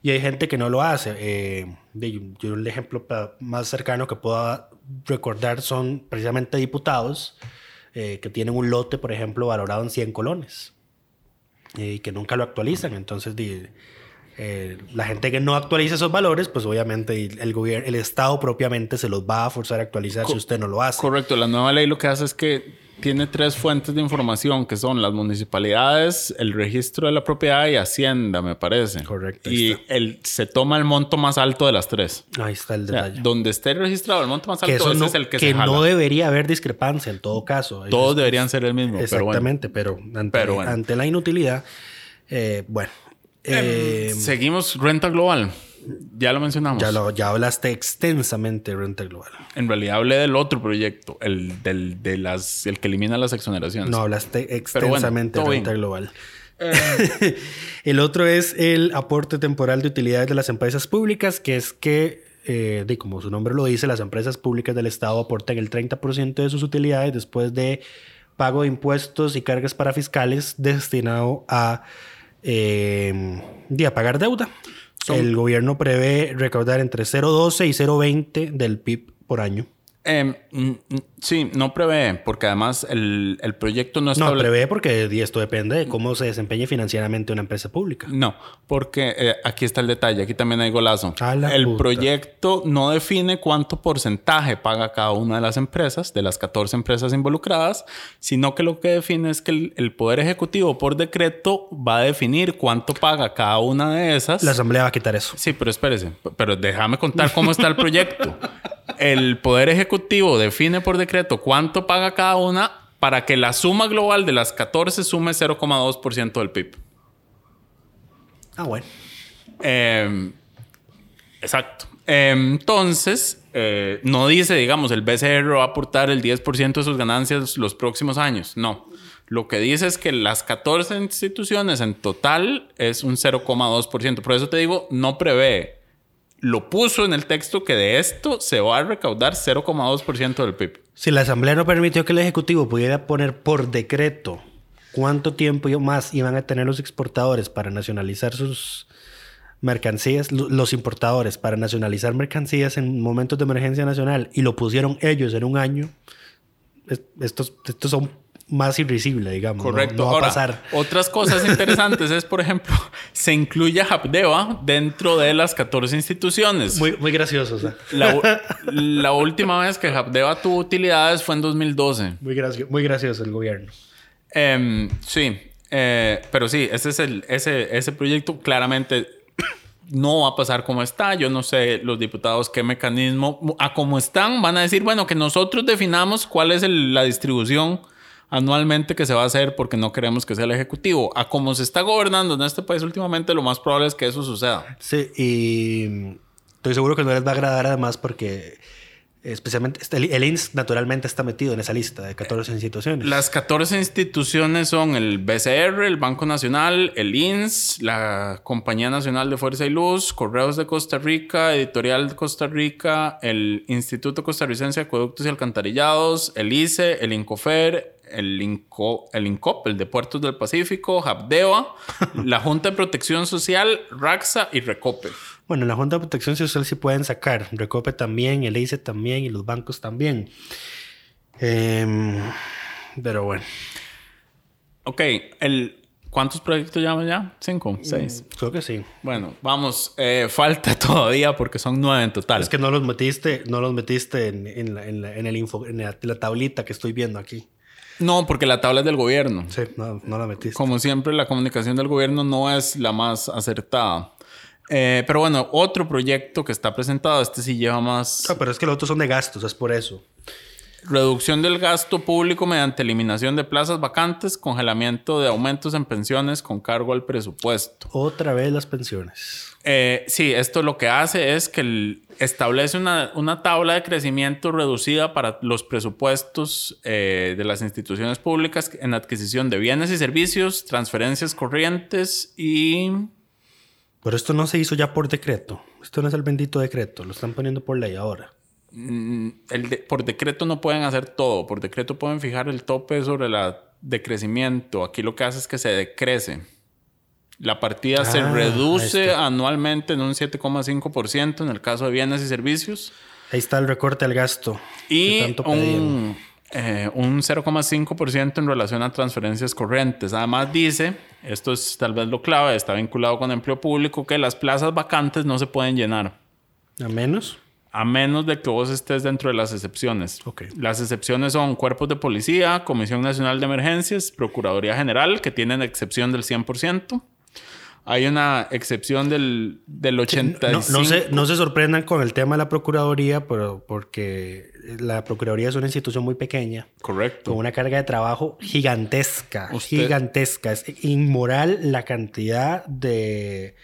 Y hay gente que no lo hace. Eh, yo el ejemplo más cercano que puedo recordar son precisamente diputados eh, que tienen un lote, por ejemplo, valorado en 100 colones eh, y que nunca lo actualizan. Entonces, eh, la gente que no actualiza esos valores, pues obviamente el gobierno, el Estado propiamente se los va a forzar a actualizar Co si usted no lo hace. Correcto. La nueva ley lo que hace es que tiene tres fuentes de información que son las municipalidades, el registro de la propiedad y Hacienda, me parece. Correcto, Y el, se toma el monto más alto de las tres. Ahí está el O sea, detalle. donde esté registrado el monto más alto, ese no, es el que, que se jala. no debería haber discrepancia en todo caso. Todos deberían ser el mismo. Pero bueno. Exactamente, pero, ante, Pero bueno. ante la inutilidad, eh, bueno. eh, Seguimos renta global. Ya lo mencionamos. ya, lo, ya hablaste extensamente de renta global. En realidad hablé del otro proyecto, el, del, de las, el que elimina las exoneraciones. No hablaste extensamente de renta bien. global. <laughs> el otro es el aporte temporal de utilidades de las empresas públicas, que es que, eh, de, como su nombre lo dice, las empresas públicas del Estado aportan el 30% de sus utilidades después de pago de impuestos y cargas para fiscales destinado a, eh, de a pagar deuda. El gobierno prevé recaudar entre 0,12 y 0,20 del PIB por año. Eh, mm, sí, no prevé, porque además el, el proyecto no No, establece... prevé porque y esto depende de cómo se desempeñe financieramente una empresa pública. No, porque eh, aquí está el detalle, aquí también hay golazo. El puta. proyecto no define cuánto porcentaje paga cada una de las empresas, de las 14 empresas involucradas, sino que lo que define es que el, el Poder Ejecutivo por decreto va a definir cuánto paga cada una de esas. La asamblea va a quitar eso. Sí, pero espérese, pero déjame contar cómo está el proyecto. <laughs> El Poder Ejecutivo define por decreto cuánto paga cada una para que la suma global de las 14 sume 0,2% del PIB. Ah, bueno. Eh, exacto. Eh, entonces, eh, no dice, digamos, el BCR va a aportar el 10% de sus ganancias los próximos años. No. Lo que dice es que las 14 instituciones en total es un 0,2%. Por eso te digo, no prevé. Lo puso en el texto que de esto se va a recaudar 0,2% del PIB. Si la asamblea no permitió que el ejecutivo pudiera poner por decreto cuánto tiempo más iban a tener los exportadores para nacionalizar sus mercancías, lo- los importadores para nacionalizar mercancías en momentos de emergencia nacional y lo pusieron ellos en un año, es- estos, estos son más irrisibles, digamos. Correcto. No, va Ahora, a pasar. otras cosas <laughs> interesantes es, por ejemplo, se incluye a Habdeba dentro de las 14 instituciones. Muy, muy gracioso, o sea. La, <laughs> la última vez que Habdeba tuvo utilidades fue en 2012. Muy, gracio- muy gracioso el gobierno. Em, sí, eh, pero sí, ese es el, ese, ese proyecto claramente no va a pasar como está. Yo no sé los diputados qué mecanismo, a como están, van a decir, bueno, que nosotros definamos cuál es el- la distribución anualmente que se va a hacer porque no queremos que sea el Ejecutivo. A como se está gobernando en este país últimamente, lo más probable es que eso suceda. Sí, y estoy seguro que no les va a agradar además porque especialmente este- el, el INS naturalmente está metido en esa lista de 14 instituciones. Las 14 instituciones son el BCR, el Banco Nacional, el INS, la Compañía Nacional de Fuerza y Luz, Correos de Costa Rica, Editorial de Costa Rica, el Instituto Costarricense de Acueductos y Alcantarillados, el ICE, el INCOFER, el, INCO, el INCOP, el de Puertos del Pacífico, Habdeba, <laughs> la Junta de Protección Social, RAXA y Recope. Bueno, en la Junta de Protección Social sí pueden sacar, Recope también, el ICE también y los bancos también. Em, pero bueno, Ok, el, ¿cuántos proyectos llevamos ya? ¿Cinco? ¿Seis? creo que sí. Bueno, vamos, eh, falta <laughs> todavía porque son nueve en total. Es que no los metiste, no los metiste en, en la, en la- en el info, en la, la tablita que estoy viendo aquí. No, porque la tabla es del gobierno. Sí, no, no la metiste. Como siempre, la comunicación del gobierno no es la más acertada. Eh, pero bueno, otro proyecto que está presentado, este sí lleva más Ah, pero es que los otros son de gastos, es por eso. reducción del gasto público mediante eliminación de plazas vacantes, congelamiento de aumentos en pensiones con cargo al presupuesto. Otra vez las pensiones. Eh, sí, esto lo que hace es que el- establece una, una tabla de crecimiento reducida para los presupuestos eh, de las instituciones públicas en adquisición de bienes y servicios, transferencias corrientes y... Pero esto no se hizo ya por decreto. Esto no es el bendito decreto. Lo están poniendo por ley ahora. mm, el de- por decreto no pueden hacer todo. Por decreto pueden fijar el tope sobre la decrecimiento. Aquí lo que hace es que se decrece. La partida se Ah, ahí reduce está. anualmente en un 7,5% en el caso de bienes y servicios. Ahí está el recorte al gasto. Y tanto un, eh, un 0,5% en relación a transferencias corrientes. Además dice, esto es tal vez lo clave, está vinculado con empleo público, que las plazas vacantes no se pueden llenar. ¿A menos? a menos de que vos estés dentro de las excepciones. Ok. Las excepciones son cuerpos de policía, Comisión Nacional de Emergencias, Procuraduría General, que tienen excepción del 100%. Hay una excepción del, del 85%. No, no se, no se sorprendan con el tema de la Procuraduría, pero porque la Procuraduría es una institución muy pequeña, Correcto. con una carga de trabajo gigantesca, Usted- gigantesca. Es inmoral la cantidad de,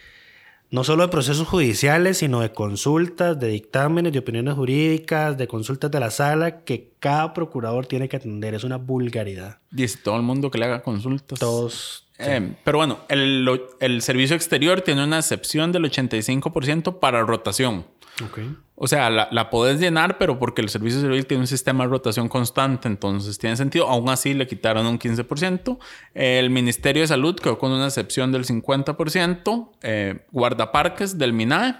no solo de procesos judiciales, sino de consultas, de dictámenes, de opiniones jurídicas, de consultas de la sala que cada procurador tiene que atender. Es una vulgaridad. Dice todo el mundo que le haga consultas. Todos... Eh, pero bueno, el, el servicio exterior tiene una excepción del 85% para rotación. Ok. O sea, la, la podés llenar, pero porque el servicio civil tiene un sistema de rotación constante, entonces tiene sentido. Aún así, le quitaron un 15%. El Ministerio de Salud quedó con una excepción del 50%. Eh, guardaparques del MINAE,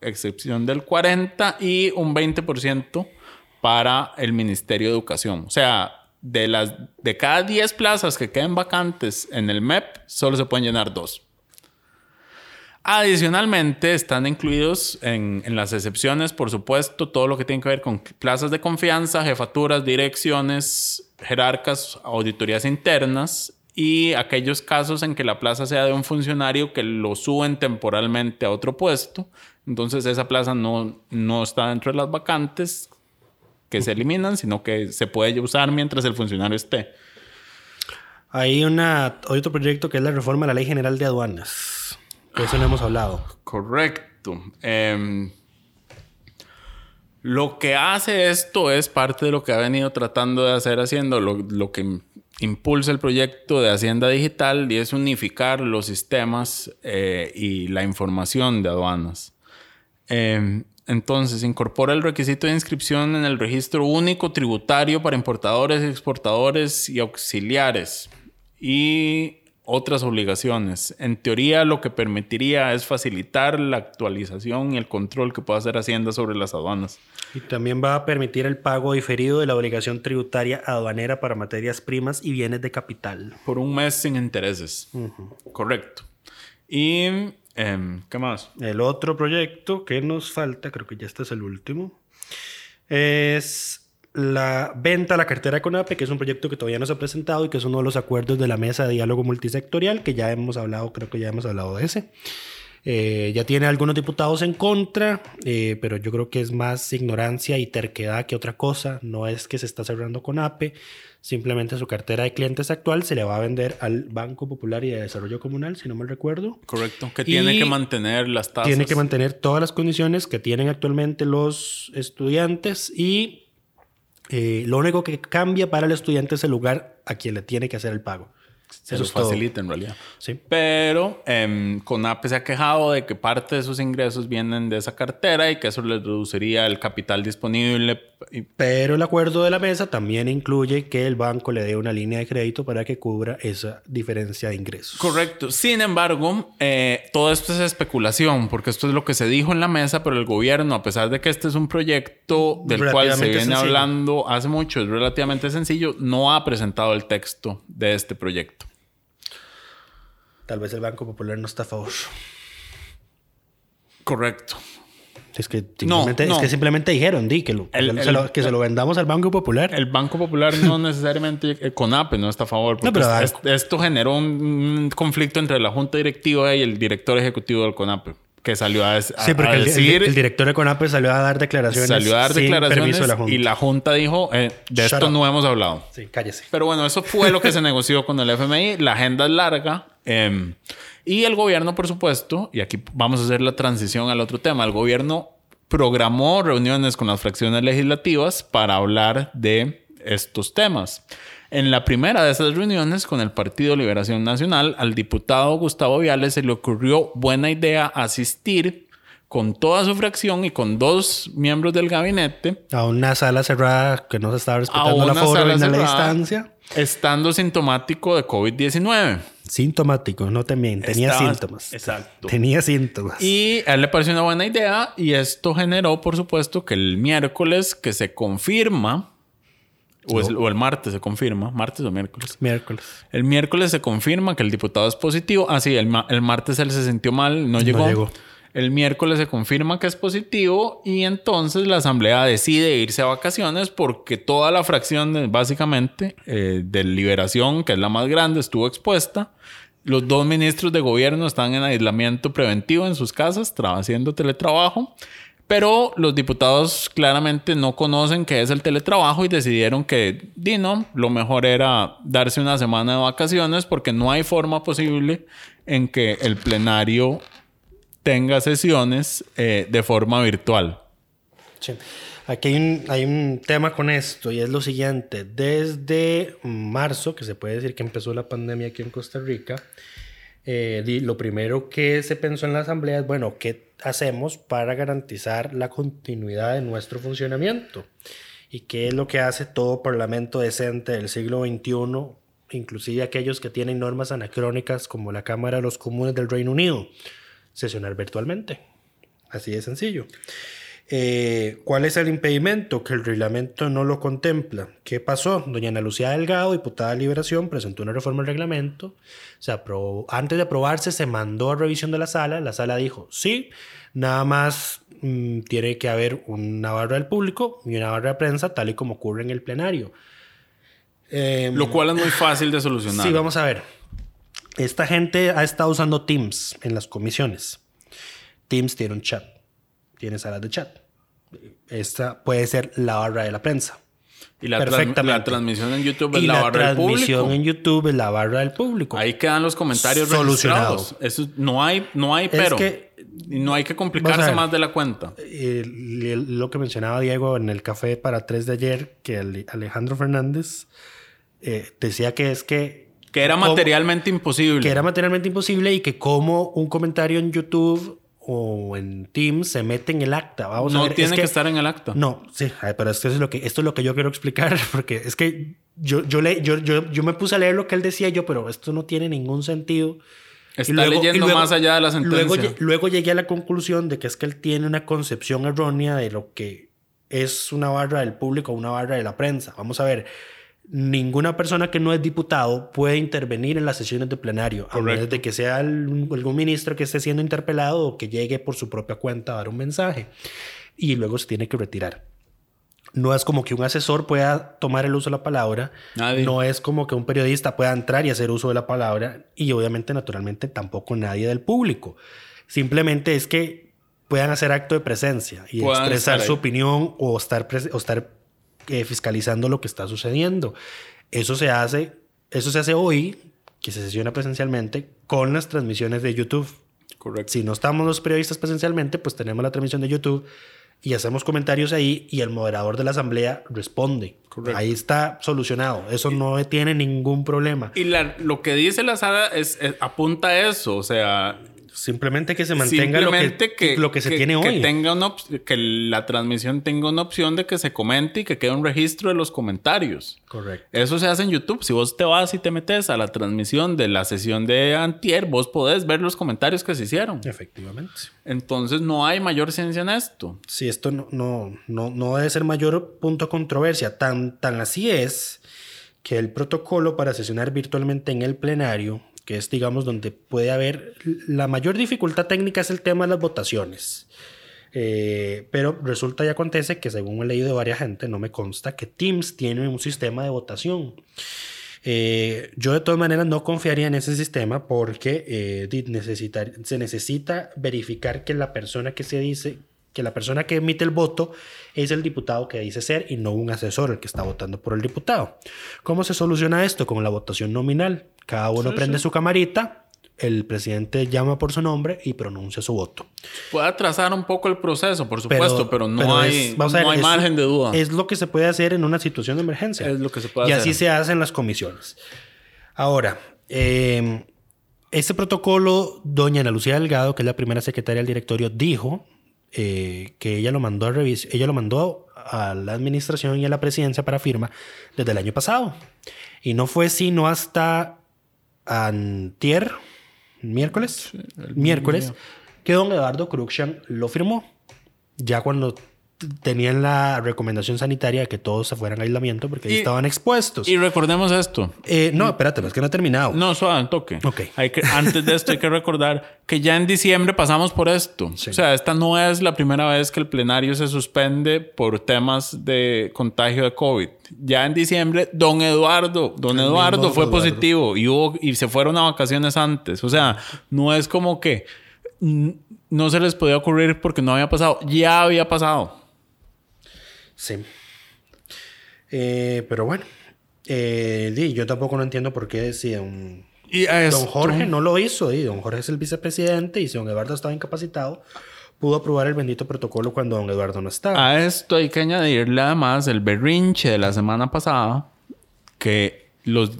excepción del 40%. Y un 20% para el Ministerio de Educación. O sea, de, las, de cada 10 plazas que queden vacantes en el MEP, solo se pueden llenar dos. Adicionalmente, están incluidos en, en, las excepciones, por supuesto, todo lo que tiene que ver con plazas de confianza, jefaturas, direcciones, jerarcas, auditorías internas y aquellos casos en que la plaza sea de un funcionario que lo suben temporalmente a otro puesto. Entonces, esa plaza no, no está dentro de las vacantes que se eliminan, sino que se puede usar mientras el funcionario esté. Hay, una, hay otro proyecto que es la reforma de la Ley General de Aduanas. De eso no hemos hablado. Correcto. Eh, lo que hace esto es parte de lo que ha venido tratando de hacer haciendo, lo, lo, que impulsa el proyecto de Hacienda Digital y es unificar los sistemas eh, y la información de aduanas. Eh, entonces, incorpora el requisito de inscripción en el registro único tributario para importadores, exportadores y auxiliares. Y otras obligaciones. En teoría, lo que permitiría es facilitar la actualización y el control que pueda hacer Hacienda sobre las aduanas. Y también va a permitir el pago diferido de la obligación tributaria aduanera para materias primas y bienes de capital. Por un mes sin intereses. Uh -huh. Correcto. Y, eh, ¿qué más? El otro proyecto que nos falta, creo que ya este es el último, es la venta a la cartera de CONAPE, que es un proyecto que todavía no se ha presentado y que es uno de los acuerdos de la mesa de diálogo multisectorial, que ya hemos hablado, creo que ya hemos hablado de ese. Eh, ya tiene algunos diputados en contra, eh, pero yo creo que es más ignorancia y terquedad que otra cosa. No es que se está cerrando CONAPE, simplemente su cartera de clientes actual se le va a vender al Banco Popular y de Desarrollo Comunal, si no mal recuerdo. Correcto, que tiene que mantener las tasas. Tiene que mantener todas las condiciones que tienen actualmente los estudiantes y eh, lo único que cambia para el estudiante es el lugar a quien le tiene que hacer el pago. Se Eso lo facilita en realidad. Sí. Pero eh, CONAPE se ha quejado de que parte de sus ingresos vienen de esa cartera y que eso les reduciría el capital disponible. Pero el acuerdo de la mesa también incluye que el banco le dé una línea de crédito para que cubra esa diferencia de ingresos. Correcto. Sin embargo, eh, todo esto es especulación, porque esto es lo que se dijo en la mesa, pero el gobierno, a pesar de que este es un proyecto del cual se viene sencillo. hablando hace mucho, es relativamente sencillo, no ha presentado el texto de este proyecto. Tal vez el Banco Popular no está a favor. Correcto. Es que simplemente, no, no. Es que simplemente dijeron, di, que, lo, el, que, el, se lo, que el, se lo vendamos al Banco Popular. El Banco Popular no <laughs> necesariamente, el CONAPE no está a favor. Porque no, pero, es, esto generó un, un, conflicto entre la Junta Directiva y el director ejecutivo del CONAPE. Que salió a, a, sí, porque a decir... El, director de CONAPE salió a dar declaraciones Salió a dar declaraciones de la y la Junta dijo, eh, de Shut esto up. no hemos hablado. Sí, cállese. Pero bueno, eso fue lo que se negoció con el FMI. La agenda es larga. Eh, y el gobierno, por supuesto, y aquí vamos a hacer la transición al otro tema, el gobierno programó reuniones con las fracciones legislativas para hablar de estos temas. En la primera de esas reuniones con el Partido Liberación Nacional, al diputado Gustavo Viales se le ocurrió buena idea asistir con toda su fracción y con dos miembros del gabinete a una sala cerrada que no se estaba respetando la foro y la distancia. Estando sintomático de COVID-19. Sintomático, no también, tenía Estaba- síntomas. Exacto. Tenía síntomas. Y a él le pareció una buena idea y esto generó, por supuesto, que el miércoles que se confirma, o, es- o el martes se confirma, martes o miércoles. Miércoles. El miércoles se confirma que el diputado es positivo. Ah, sí, el, ma- el martes él se sintió mal, no llegó. llegó. El miércoles se confirma que es positivo y entonces la asamblea decide irse a vacaciones porque toda la fracción, básicamente, eh, de liberación, que es la más grande, estuvo expuesta. Los dos ministros de gobierno están en aislamiento preventivo en sus casas, haciendo teletrabajo. Pero los diputados claramente no conocen qué es el teletrabajo y decidieron que, Dino, lo mejor era darse una semana de vacaciones porque no hay forma posible en que el plenario tenga sesiones eh, de forma virtual. Aquí hay un, hay un, tema con esto y es lo siguiente. Desde marzo, que se puede decir que empezó la pandemia aquí en Costa Rica, eh, lo primero que se pensó en la Asamblea es, bueno, ¿qué hacemos para garantizar la continuidad de nuestro funcionamiento? ¿Y qué es lo que hace todo parlamento decente del siglo XXI, inclusive aquellos que tienen normas anacrónicas como la Cámara de los Comunes del Reino Unido? Sesionar virtualmente. Así de sencillo. Eh, ¿Cuál es el impedimento? Que el reglamento no lo contempla. ¿Qué pasó? Doña Ana Lucía Delgado, diputada de Liberación, presentó una reforma al reglamento. Se aprobó, antes de aprobarse, se mandó a revisión de la sala. La sala dijo, sí, nada más mm, tiene que haber una barra del público y una barra de prensa, tal y como ocurre en el plenario. Em, lo cual es muy fácil de solucionar. Sí, vamos a ver. Esta gente ha estado usando Teams en las comisiones. Teams tiene un chat tiene salas de chat. Esta puede ser la barra de la prensa. Y la, la transmisión en YouTube es la, barra del público. La transmisión en YouTube es la barra del público. Ahí quedan los comentarios solucionados. Eso no hay, no hay pero. y no hay que complicarse más de la cuenta. lo que mencionaba Diego en el café para tres de ayer, que Alejandro Fernández eh, decía que es que que era materialmente imposible. Que era materialmente imposible y que como un comentario en YouTube o en Teams se mete en el acta. Vamos no a ver. tiene que, estar en el acta. No, sí, pero esto es lo que, esto es lo que yo quiero explicar, <laughs> porque es que yo, yo, le, yo, yo, yo me puse a leer lo que él decía yo, pero esto no tiene ningún sentido. Está leyendo más allá de la sentencia. Luego, luego llegué a la conclusión de que es que él tiene una concepción errónea de lo que es una barra del público o una barra de la prensa. Vamos a ver ninguna persona que no es diputado puede intervenir en las sesiones de plenario, a menos de que sea algún ministro que esté siendo interpelado o que llegue por su propia cuenta a dar un mensaje y luego se tiene que retirar. No es como que un asesor pueda tomar el uso de la palabra, no es como que un periodista pueda entrar y hacer uso de la palabra y obviamente naturalmente tampoco nadie del público. Simplemente es que puedan hacer acto de presencia y expresar su opinión o estar, o estar eh, fiscalizando lo que está sucediendo. Eso se hace, eso se hace hoy, que se sesiona presencialmente, con las transmisiones de YouTube. Correcto. Si no estamos los periodistas presencialmente, pues tenemos la transmisión de YouTube y hacemos comentarios ahí y el moderador de la asamblea responde. Ahí está solucionado. Eso no tiene ningún problema. Y lo que dice la sala es, apunta a eso. O sea, Simplemente que se mantenga lo que, lo que se tiene hoy. Que, tenga una que la transmisión tenga una opción de que se comente y que quede un registro de los comentarios. Correcto. Eso se hace en YouTube. Si vos te vas y te metes a la transmisión de la sesión de Antier, vos podés ver los comentarios que se hicieron. Efectivamente. Entonces no hay mayor ciencia en esto. Sí, esto no, no, no, no debe ser mayor punto de controversia. Tan, tan así es que el protocolo para sesionar virtualmente en el plenario que es, digamos, donde puede haber la mayor dificultad técnica es el tema de las votaciones. Eh, pero resulta y acontece que según he leído de varias gente, no me consta que Teams tiene un sistema de votación. Eh, yo de todas maneras no confiaría en ese sistema porque eh, se necesita verificar que la persona que se dice, que la persona que emite el voto es el diputado que dice ser y no un asesor el que está votando por el diputado. ¿Cómo se soluciona esto? Con la votación nominal. Cada uno prende su camarita, el presidente llama por su nombre y pronuncia su voto. Puede atrasar un poco el proceso, por supuesto, pero, no hay, margen de duda. Es lo que se puede hacer en una situación de emergencia. Es lo que se puede y hacer. Y así se hace en las comisiones. Ahora, eh, este protocolo, doña Ana Lucía Delgado, que es la primera secretaria del directorio, dijo eh, que ella lo mandó a revisar, ella lo mandó a la administración y a la presidencia para firma desde el año pasado. Y no fue sino hasta antier, miércoles, miércoles, que don Eduardo Cruxan lo firmó. Ya cuando tenían la recomendación sanitaria de que todos se fueran a aislamiento porque ahí estaban expuestos. Y recordemos esto. Eh, no, espérate, es que no ha terminado. No, suave, toque. Ok. Hay que, antes de esto hay que <laughs> recordar que ya en diciembre pasamos por esto. Sí. O sea, esta no es la primera vez que el plenario se suspende por temas de contagio de COVID. Ya en diciembre, don Eduardo, don El Eduardo fue Eduardo. positivo y, hubo, y se fueron a vacaciones antes. O sea, no es como que no se les podía ocurrir porque no había pasado. Ya había pasado. Sí. Eh, pero bueno, eh, di, yo tampoco no entiendo por qué si don, Y Jorge no lo hizo. di, don Jorge es el vicepresidente y si don Eduardo estaba incapacitado, pudo aprobar el bendito protocolo cuando don Eduardo no estaba. A esto hay que añadirle además el berrinche de la semana pasada que los,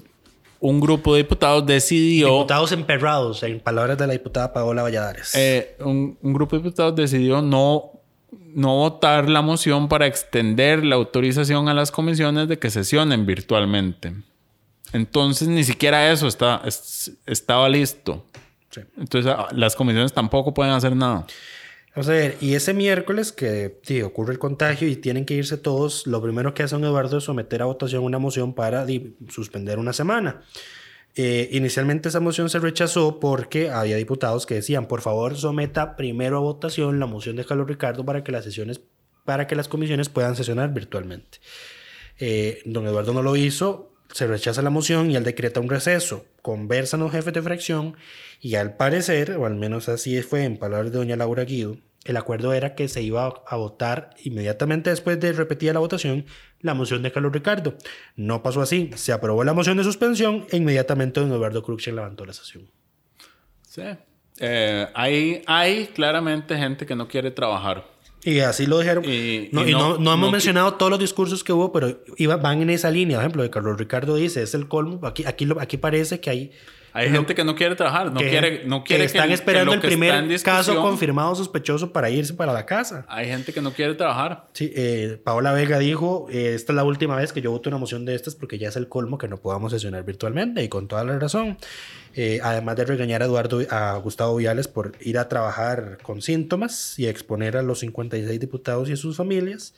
un grupo de diputados decidió... Diputados emperrados, en palabras de la diputada Paola Valladares. eh, un, un grupo de diputados decidió no, no votar la moción para extender la autorización a las comisiones de que sesionen virtualmente. Entonces ni siquiera eso está, es- estaba listo. Sí. Entonces ah, las comisiones tampoco pueden hacer nada. Vamos a ver, y ese miércoles que sí, ocurre el contagio y tienen que irse todos, lo primero que hace don Eduardo es someter a votación una moción para di, suspender una semana. Eh, inicialmente esa moción se rechazó porque había diputados que decían, por favor, someta primero a votación la moción de Carlos Ricardo para que las sesiones, para que las comisiones puedan sesionar virtualmente. Eh, don Eduardo no lo hizo, se rechaza la moción y él decreta un receso. Conversan los jefes de fracción y al parecer, o al menos así fue en palabras de doña Laura Guido, el acuerdo era que se iba a votar inmediatamente después de repetida la votación la moción de Carlos Ricardo. No pasó así. Se aprobó la moción de suspensión e inmediatamente don Eduardo Cruxen levantó la sesión. Sí. Eh, hay, hay claramente gente que no quiere trabajar. Y así lo dijeron. Y- no, y y no, no- no hemos no- mencionado todos los discursos que hubo, pero iba, van en esa línea. Por ejemplo, de Carlos Ricardo dice, es el colmo. Aquí, aquí, lo- aquí parece que hay... Hay lo- gente que no quiere trabajar, no que- quiere, no quiere que están que esperando que el primer caso confirmado sospechoso para irse para la casa. Hay gente que no quiere trabajar. Sí, eh, Paola Vega dijo, eh, esta es la última vez que yo voto una moción de estas porque ya es el colmo que no podamos sesionar virtualmente y con toda la razón. Eh, además de regañar a Eduardo, a Gustavo Viales por ir a trabajar con síntomas y exponer a los 56 diputados y a sus familias.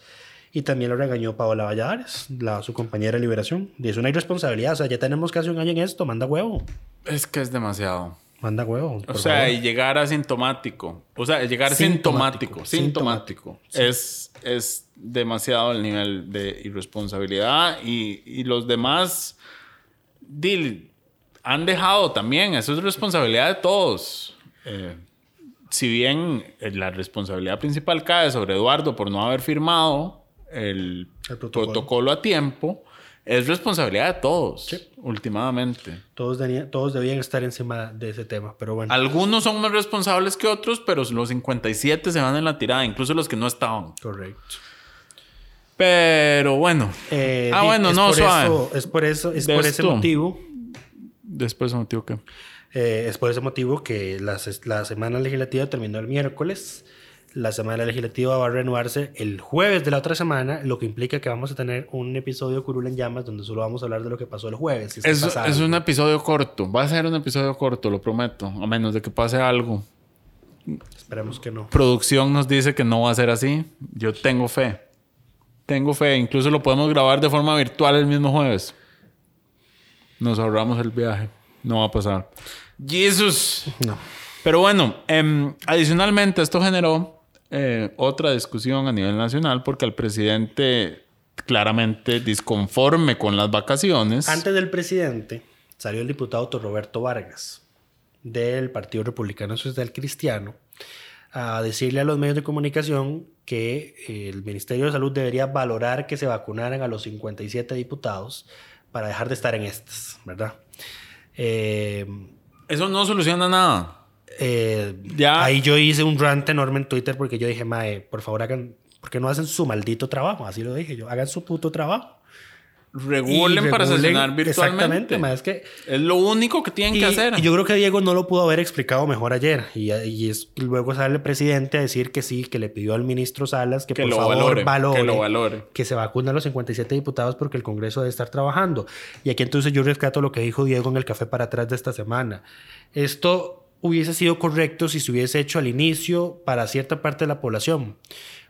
Y también lo regañó Paola Valladares, la, su compañera de liberación. Dice una irresponsabilidad, o sea, ya tenemos casi un año en esto, manda huevo, Es que es demasiado. manda huevo. O sea, favor. y llegar asintomático. O sea, llegar Sintomático. sintomático. Sintomático. Es, es demasiado el nivel de irresponsabilidad. Y, y los demás dil, han dejado también. Eso es responsabilidad de todos. Eh, si bien eh, la responsabilidad principal cae sobre Eduardo por no haber firmado el, El protocolo. protocolo. a tiempo, es responsabilidad de todos, últimamente. Todos, todos debían estar encima de ese tema, pero bueno. Algunos son más responsables que otros, pero los 57 se van en la tirada, incluso los que no estaban. Correcto. Pero bueno. Eh, ah, bueno, es no, por suave. eso- es por eso, es De por ese motivo, Después me motivo que. eh, es por ese motivo que la, la semana legislativa terminó el miércoles. La semana legislativa va a reanudarse el jueves de la otra semana, lo que implica que vamos a tener un episodio Curul en llamas donde solo vamos a hablar de lo que pasó el jueves. si es Es, un episodio corto. Va a ser un episodio corto, lo prometo. A menos de que pase algo. Esperemos que no. Producción nos dice que no va a ser así. Yo tengo fe. Tengo fe. Incluso lo podemos grabar de forma virtual el mismo jueves. Nos ahorramos el viaje. No va a pasar. Jesus. No. Pero bueno, em, adicionalmente esto generó eh, otra discusión a nivel nacional porque al presidente claramente disconforme con las vacaciones. Antes del presidente salió el diputado Roberto Vargas del Partido Republicano Social Cristiano a decirle a los medios de comunicación que el Ministerio de Salud debería valorar que se vacunaran a los 57 diputados para dejar de estar en estas, ¿verdad? Eh, Eso no soluciona nada. Eh, Ya. Ahí yo hice un rant enorme en Twitter porque yo dije, Mae, por favor hagan, ¿por qué no hacen su maldito trabajo? Así lo dije yo, hagan su puto trabajo. Regulen para sesionar virtualmente. Exactamente, mae, es que Es lo único que tienen y, que hacer. y yo creo que Diego no lo pudo haber explicado mejor ayer. Y, y es, y luego sale el presidente a decir que sí, que le pidió al ministro Salas que, Que por lo favor valore, valore, que lo valore. que se vacunen a los 57 diputados porque el Congreso debe estar trabajando. Y aquí entonces yo rescato lo que dijo Diego en el café para atrás de esta semana. Esto hubiese sido correcto si se hubiese hecho al inicio para cierta parte de la población.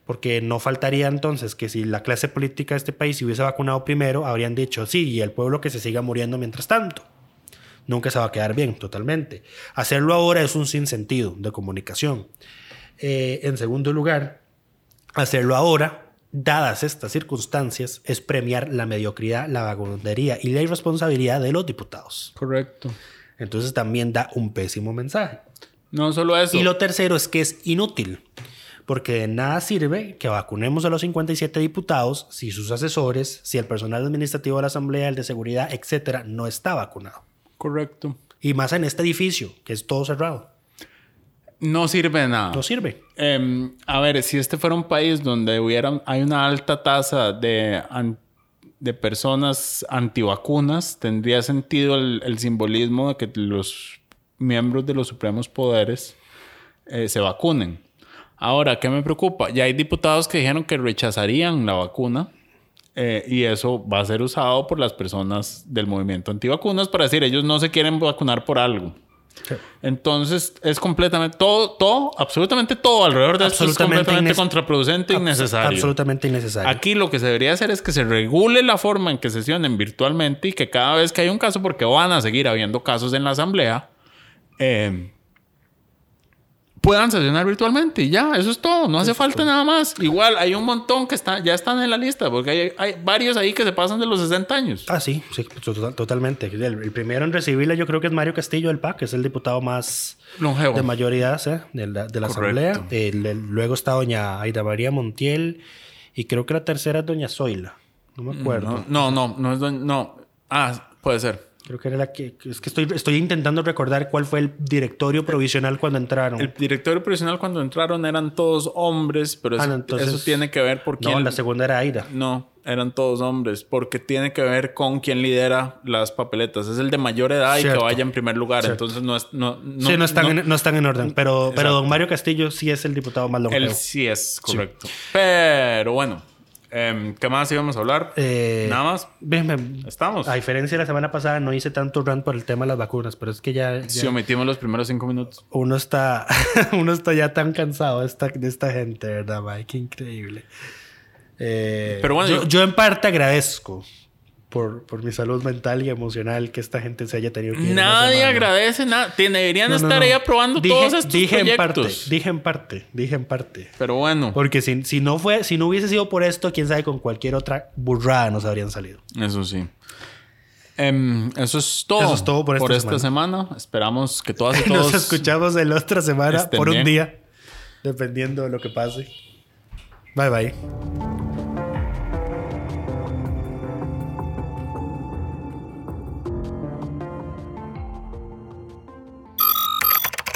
Porque no faltaría entonces que si la clase política de este país se hubiese vacunado primero, habrían dicho sí, y el pueblo que se siga muriendo mientras tanto. Nunca se va a quedar bien, totalmente. Hacerlo ahora es un sinsentido de comunicación. Eh, en segundo lugar, hacerlo ahora, dadas estas circunstancias, es premiar la mediocridad, la vagabundería y la irresponsabilidad de los diputados. Correcto. Entonces también da un pésimo mensaje. No solo eso. Y lo tercero es que es inútil, porque de nada sirve que vacunemos a los 57 diputados si sus asesores, si el personal administrativo de la Asamblea, el de seguridad, etcétera, no está vacunado. Correcto. Y más en este edificio, que es todo cerrado. No sirve de nada. No sirve. Em, a ver, si este fuera un país donde hubiera, hay una alta tasa de, de personas antivacunas, tendría sentido el, simbolismo de que los miembros de los supremos poderes eh, se vacunen. Ahora, ¿qué me preocupa? Ya hay diputados que dijeron que rechazarían la vacuna. eh, y eso va a ser usado por las personas del movimiento antivacunas para decir ellos no se quieren vacunar por algo. Entonces es completamente todo, todo, absolutamente todo alrededor de esto es Absolutamente completamente contraproducente e innecesario. Absolutamente innecesario. Aquí lo que se debería hacer es que se regule la forma en que sesionen virtualmente y que cada vez que hay un caso, porque van a seguir habiendo casos en la asamblea, eh, puedan sesionar virtualmente y ya, eso es todo, no hace falta nada más. Igual hay un montón que está, ya están en la lista, porque hay, hay varios ahí que se pasan de los 60 años. Ah, sí, sí, total- totalmente. El, el primero en recibirla yo creo que es Mario Castillo del PAC, que es el diputado más Longevo. de mayoría ¿sí? de la, de la. Asamblea. El- el- luego está doña Aida María Montiel y creo que la tercera es doña Zoila. No me acuerdo. No, no, no, no es don- no. Ah, puede ser. Creo que era la que... Es que estoy, estoy intentando recordar cuál fue el directorio provisional cuando entraron. El directorio profesional cuando entraron eran todos hombres, pero Ah, eso, no, entonces- eso tiene que ver por quién. no, la segunda era Aida. No, eran todos hombres, porque tiene que ver con quién lidera las papeletas. Es el de mayor edad y que vaya en primer lugar. Cierto. Entonces no es. No, no, sí, no están, no- En, no están en orden. Pero, pero don Mario Castillo sí es el diputado más longevo. Él sí es correcto. Pero bueno, em, ¿qué más íbamos a hablar? Eh, Nada más. Ven, ven. Estamos. A diferencia de la semana pasada, no hice tanto rant por el tema de las vacunas, pero es que ya, ya Si omitimos los primeros cinco minutos. uno está <laughs> uno está ya tan cansado de esta, de esta gente, ¿verdad, Mike? Qué increíble. Eh, Pero bueno, yo, yo- yo en parte agradezco por, por mi salud mental y emocional que esta gente se haya tenido que ir Nadie semana. agradece nada. Deberían No, no, estar no. ahí aprobando Dije- todos estos dije en parte, proyectos. dije en parte, dije en parte. Pero bueno, Porque si, si no fue, si no hubiese sido por esto, quién sabe con cualquier otra burrada nos habrían salido. eso sí. Em, eso es todo. Eso es todo por esta esta semana. Esperamos que todas y <laughs> todos. Nos escuchamos en la otra semana por un bien. día, dependiendo de lo que pase. Bye bye.